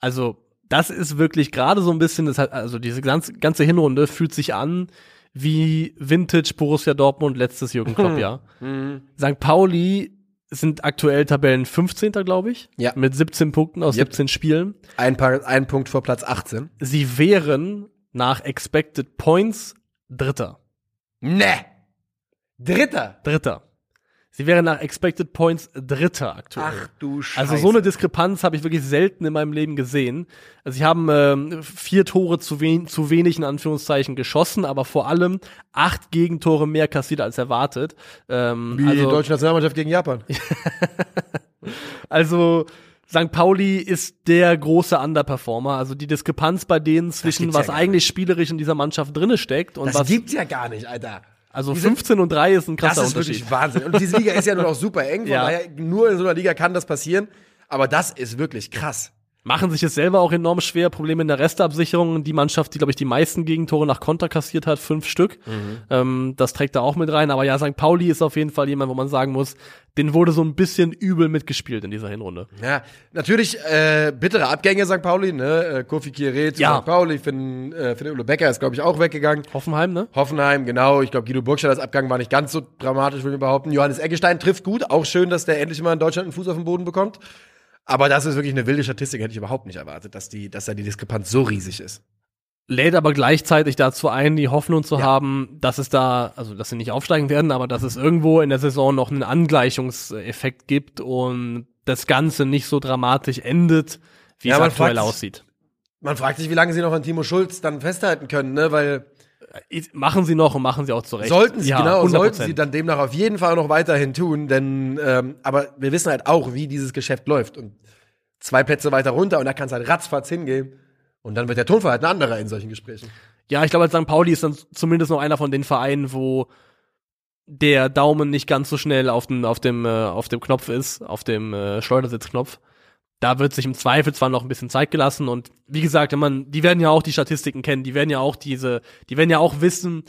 Speaker 3: Also, das ist wirklich gerade so ein bisschen, das hat, also diese ganze, ganze Hinrunde fühlt sich an wie Vintage Borussia Dortmund letztes Jürgen Klopp, ja.
Speaker 2: Mhm.
Speaker 3: St. Pauli sind aktuell Tabellen 15. glaube ich.
Speaker 2: Ja.
Speaker 3: Mit 17 Punkten aus
Speaker 2: Yep.
Speaker 3: 17 Spielen.
Speaker 2: Ein, paar, ein Punkt vor Platz 18.
Speaker 3: Sie wären nach Expected Points Dritter.
Speaker 2: Ne! Dritter!
Speaker 3: Dritter. Sie wären nach Expected Points Dritter aktuell.
Speaker 2: Ach du Scheiße.
Speaker 3: Also so eine Diskrepanz habe ich wirklich selten in meinem Leben gesehen. Also sie haben ähm, vier Tore zu, wen zu wenig in Anführungszeichen geschossen, aber vor allem acht Gegentore mehr kassiert als erwartet. Ähm,
Speaker 2: Wie die
Speaker 3: also,
Speaker 2: deutsche Nationalmannschaft gegen Japan.
Speaker 3: also St. Pauli ist der große Underperformer. Also die Diskrepanz bei denen zwischen
Speaker 2: ja
Speaker 3: was
Speaker 2: gar
Speaker 3: eigentlich spielerisch in dieser Mannschaft drinne steckt und
Speaker 2: Das
Speaker 3: was
Speaker 2: gibt's ja gar nicht, Alter.
Speaker 3: Also
Speaker 2: die sind-
Speaker 3: 15 und 3 ist ein
Speaker 2: Das
Speaker 3: krasser
Speaker 2: ist
Speaker 3: Unterschied.
Speaker 2: wirklich Wahnsinn. Und diese Liga ist ja nur noch super eng, von
Speaker 3: Ja.
Speaker 2: daher nur in so einer Liga kann das passieren. Aber das ist wirklich krass.
Speaker 3: Machen sich es selber auch enorm schwer. Probleme in der Restabsicherung. Die Mannschaft, die, glaube ich, die meisten Gegentore nach Konter kassiert hat, fünf Stück. Ähm, das trägt da auch mit rein. Aber ja, St. Pauli ist auf jeden Fall jemand, wo man sagen muss, den wurde so ein bisschen übel mitgespielt in dieser Hinrunde.
Speaker 2: Ja, natürlich äh, bittere Abgänge St. Pauli, ne? Äh, Kofi Kieré zu
Speaker 3: Ja.
Speaker 2: St. Pauli, Finn, äh, Finn Ulo Becker ist, glaube ich, auch weggegangen.
Speaker 3: Hoffenheim, ne?
Speaker 2: Hoffenheim, genau. Ich glaube, Guido Burgstallers Abgang war nicht ganz so dramatisch, würde ich behaupten. Johannes Eggestein trifft gut. Auch schön, dass der endlich mal in Deutschland einen Fuß auf den Boden bekommt. Aber das ist wirklich eine wilde Statistik, hätte ich überhaupt nicht erwartet, dass, die, dass da die Diskrepanz so riesig ist.
Speaker 3: Lädt aber gleichzeitig dazu ein, die Hoffnung zu
Speaker 2: Ja.
Speaker 3: haben, dass es da, also dass sie nicht aufsteigen werden, aber dass es irgendwo in der Saison noch einen Angleichungseffekt gibt und das Ganze nicht so dramatisch endet, wie
Speaker 2: Ja,
Speaker 3: es aktuell aussieht.
Speaker 2: Man fragt sich, wie lange sie noch an Timo Schulz dann festhalten können, ne? Weil
Speaker 3: Machen sie noch und machen sie auch zurecht.
Speaker 2: sollten sie,
Speaker 3: ja,
Speaker 2: genau,
Speaker 3: 100%.
Speaker 2: sollten sie dann demnach auf jeden Fall noch weiterhin tun, denn ähm, aber wir wissen halt auch, wie dieses Geschäft läuft. Und zwei Plätze weiter runter und da kann es halt ratzfatz hingehen. Und dann wird der Tonverhalt ein anderer in solchen Gesprächen.
Speaker 3: Ja, ich glaube, als St. Pauli ist dann zumindest noch einer von den Vereinen, wo der Daumen nicht ganz so schnell auf dem, auf dem, äh, auf dem Knopf ist, auf dem äh, Schleudersitzknopf. Da wird sich im Zweifel zwar noch ein bisschen Zeit gelassen und wie gesagt, wenn man, die werden ja auch die Statistiken kennen, die werden ja auch diese, die werden ja auch wissen,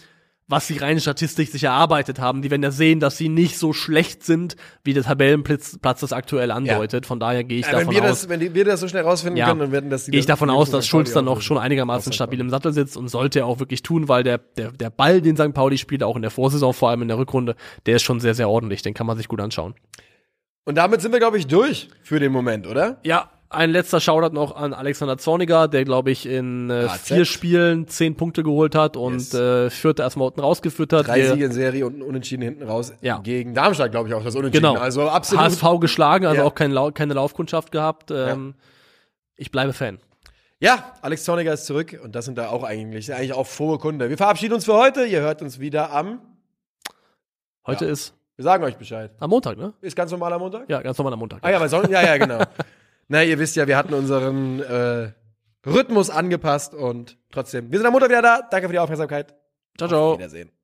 Speaker 3: was die reine Statistik sich erarbeitet haben. Die werden ja sehen, dass sie nicht so schlecht sind, wie der Tabellenplatz Platz das aktuell andeutet. Von daher gehe ich
Speaker 2: Ja,
Speaker 3: davon
Speaker 2: wenn
Speaker 3: aus.
Speaker 2: das, wenn wir das so schnell rausfinden
Speaker 3: Ja.
Speaker 2: können, dann werden das die
Speaker 3: Gehe ich davon aus, dass. Schulz dann
Speaker 2: auch
Speaker 3: auch schon einigermaßen
Speaker 2: St.
Speaker 3: stabil im Sattel sitzt und sollte er auch wirklich tun, weil der, der, der Ball, den St. Pauli spielt, auch in der Vorsaison, vor allem in der Rückrunde, der ist schon sehr, sehr ordentlich. Den kann man sich gut anschauen.
Speaker 2: Und damit sind wir, glaube ich, durch für den Moment, oder?
Speaker 3: Ja, ein letzter Shoutout noch an Alexander Zorniger, der, glaube ich, in äh,
Speaker 2: AZ.
Speaker 3: vier Spielen zehn Punkte geholt hat und
Speaker 2: Yes.
Speaker 3: äh, Fürth erstmal unten rausgeführt hat.
Speaker 2: Drei Siege in Serie und Unentschieden hinten raus.
Speaker 3: Ja.
Speaker 2: Gegen Darmstadt, glaube ich, auch das Unentschieden.
Speaker 3: Genau.
Speaker 2: Also absolut.
Speaker 3: HSV geschlagen, also
Speaker 2: Ja.
Speaker 3: auch kein Lau keine Laufkundschaft gehabt. Ähm, Ich bleibe Fan.
Speaker 2: Ja, Alex Zorniger ist zurück und das sind da auch eigentlich, eigentlich auch frohe Kunde. Wir verabschieden uns für heute. Ihr hört uns wieder am,
Speaker 3: Heute
Speaker 2: Ja.
Speaker 3: ist
Speaker 2: wir sagen euch Bescheid.
Speaker 3: am Montag, ne?
Speaker 2: Ist ganz normaler Montag?
Speaker 3: Ja, ganz normal am Montag.
Speaker 2: Ah ja, weil Sonntag, ja, ja, genau. Na, ihr wisst ja, wir hatten unseren äh, Rhythmus angepasst und trotzdem, wir sind am Montag wieder da. Danke für die Aufmerksamkeit.
Speaker 3: Ciao, ciao.
Speaker 2: Auf Wiedersehen.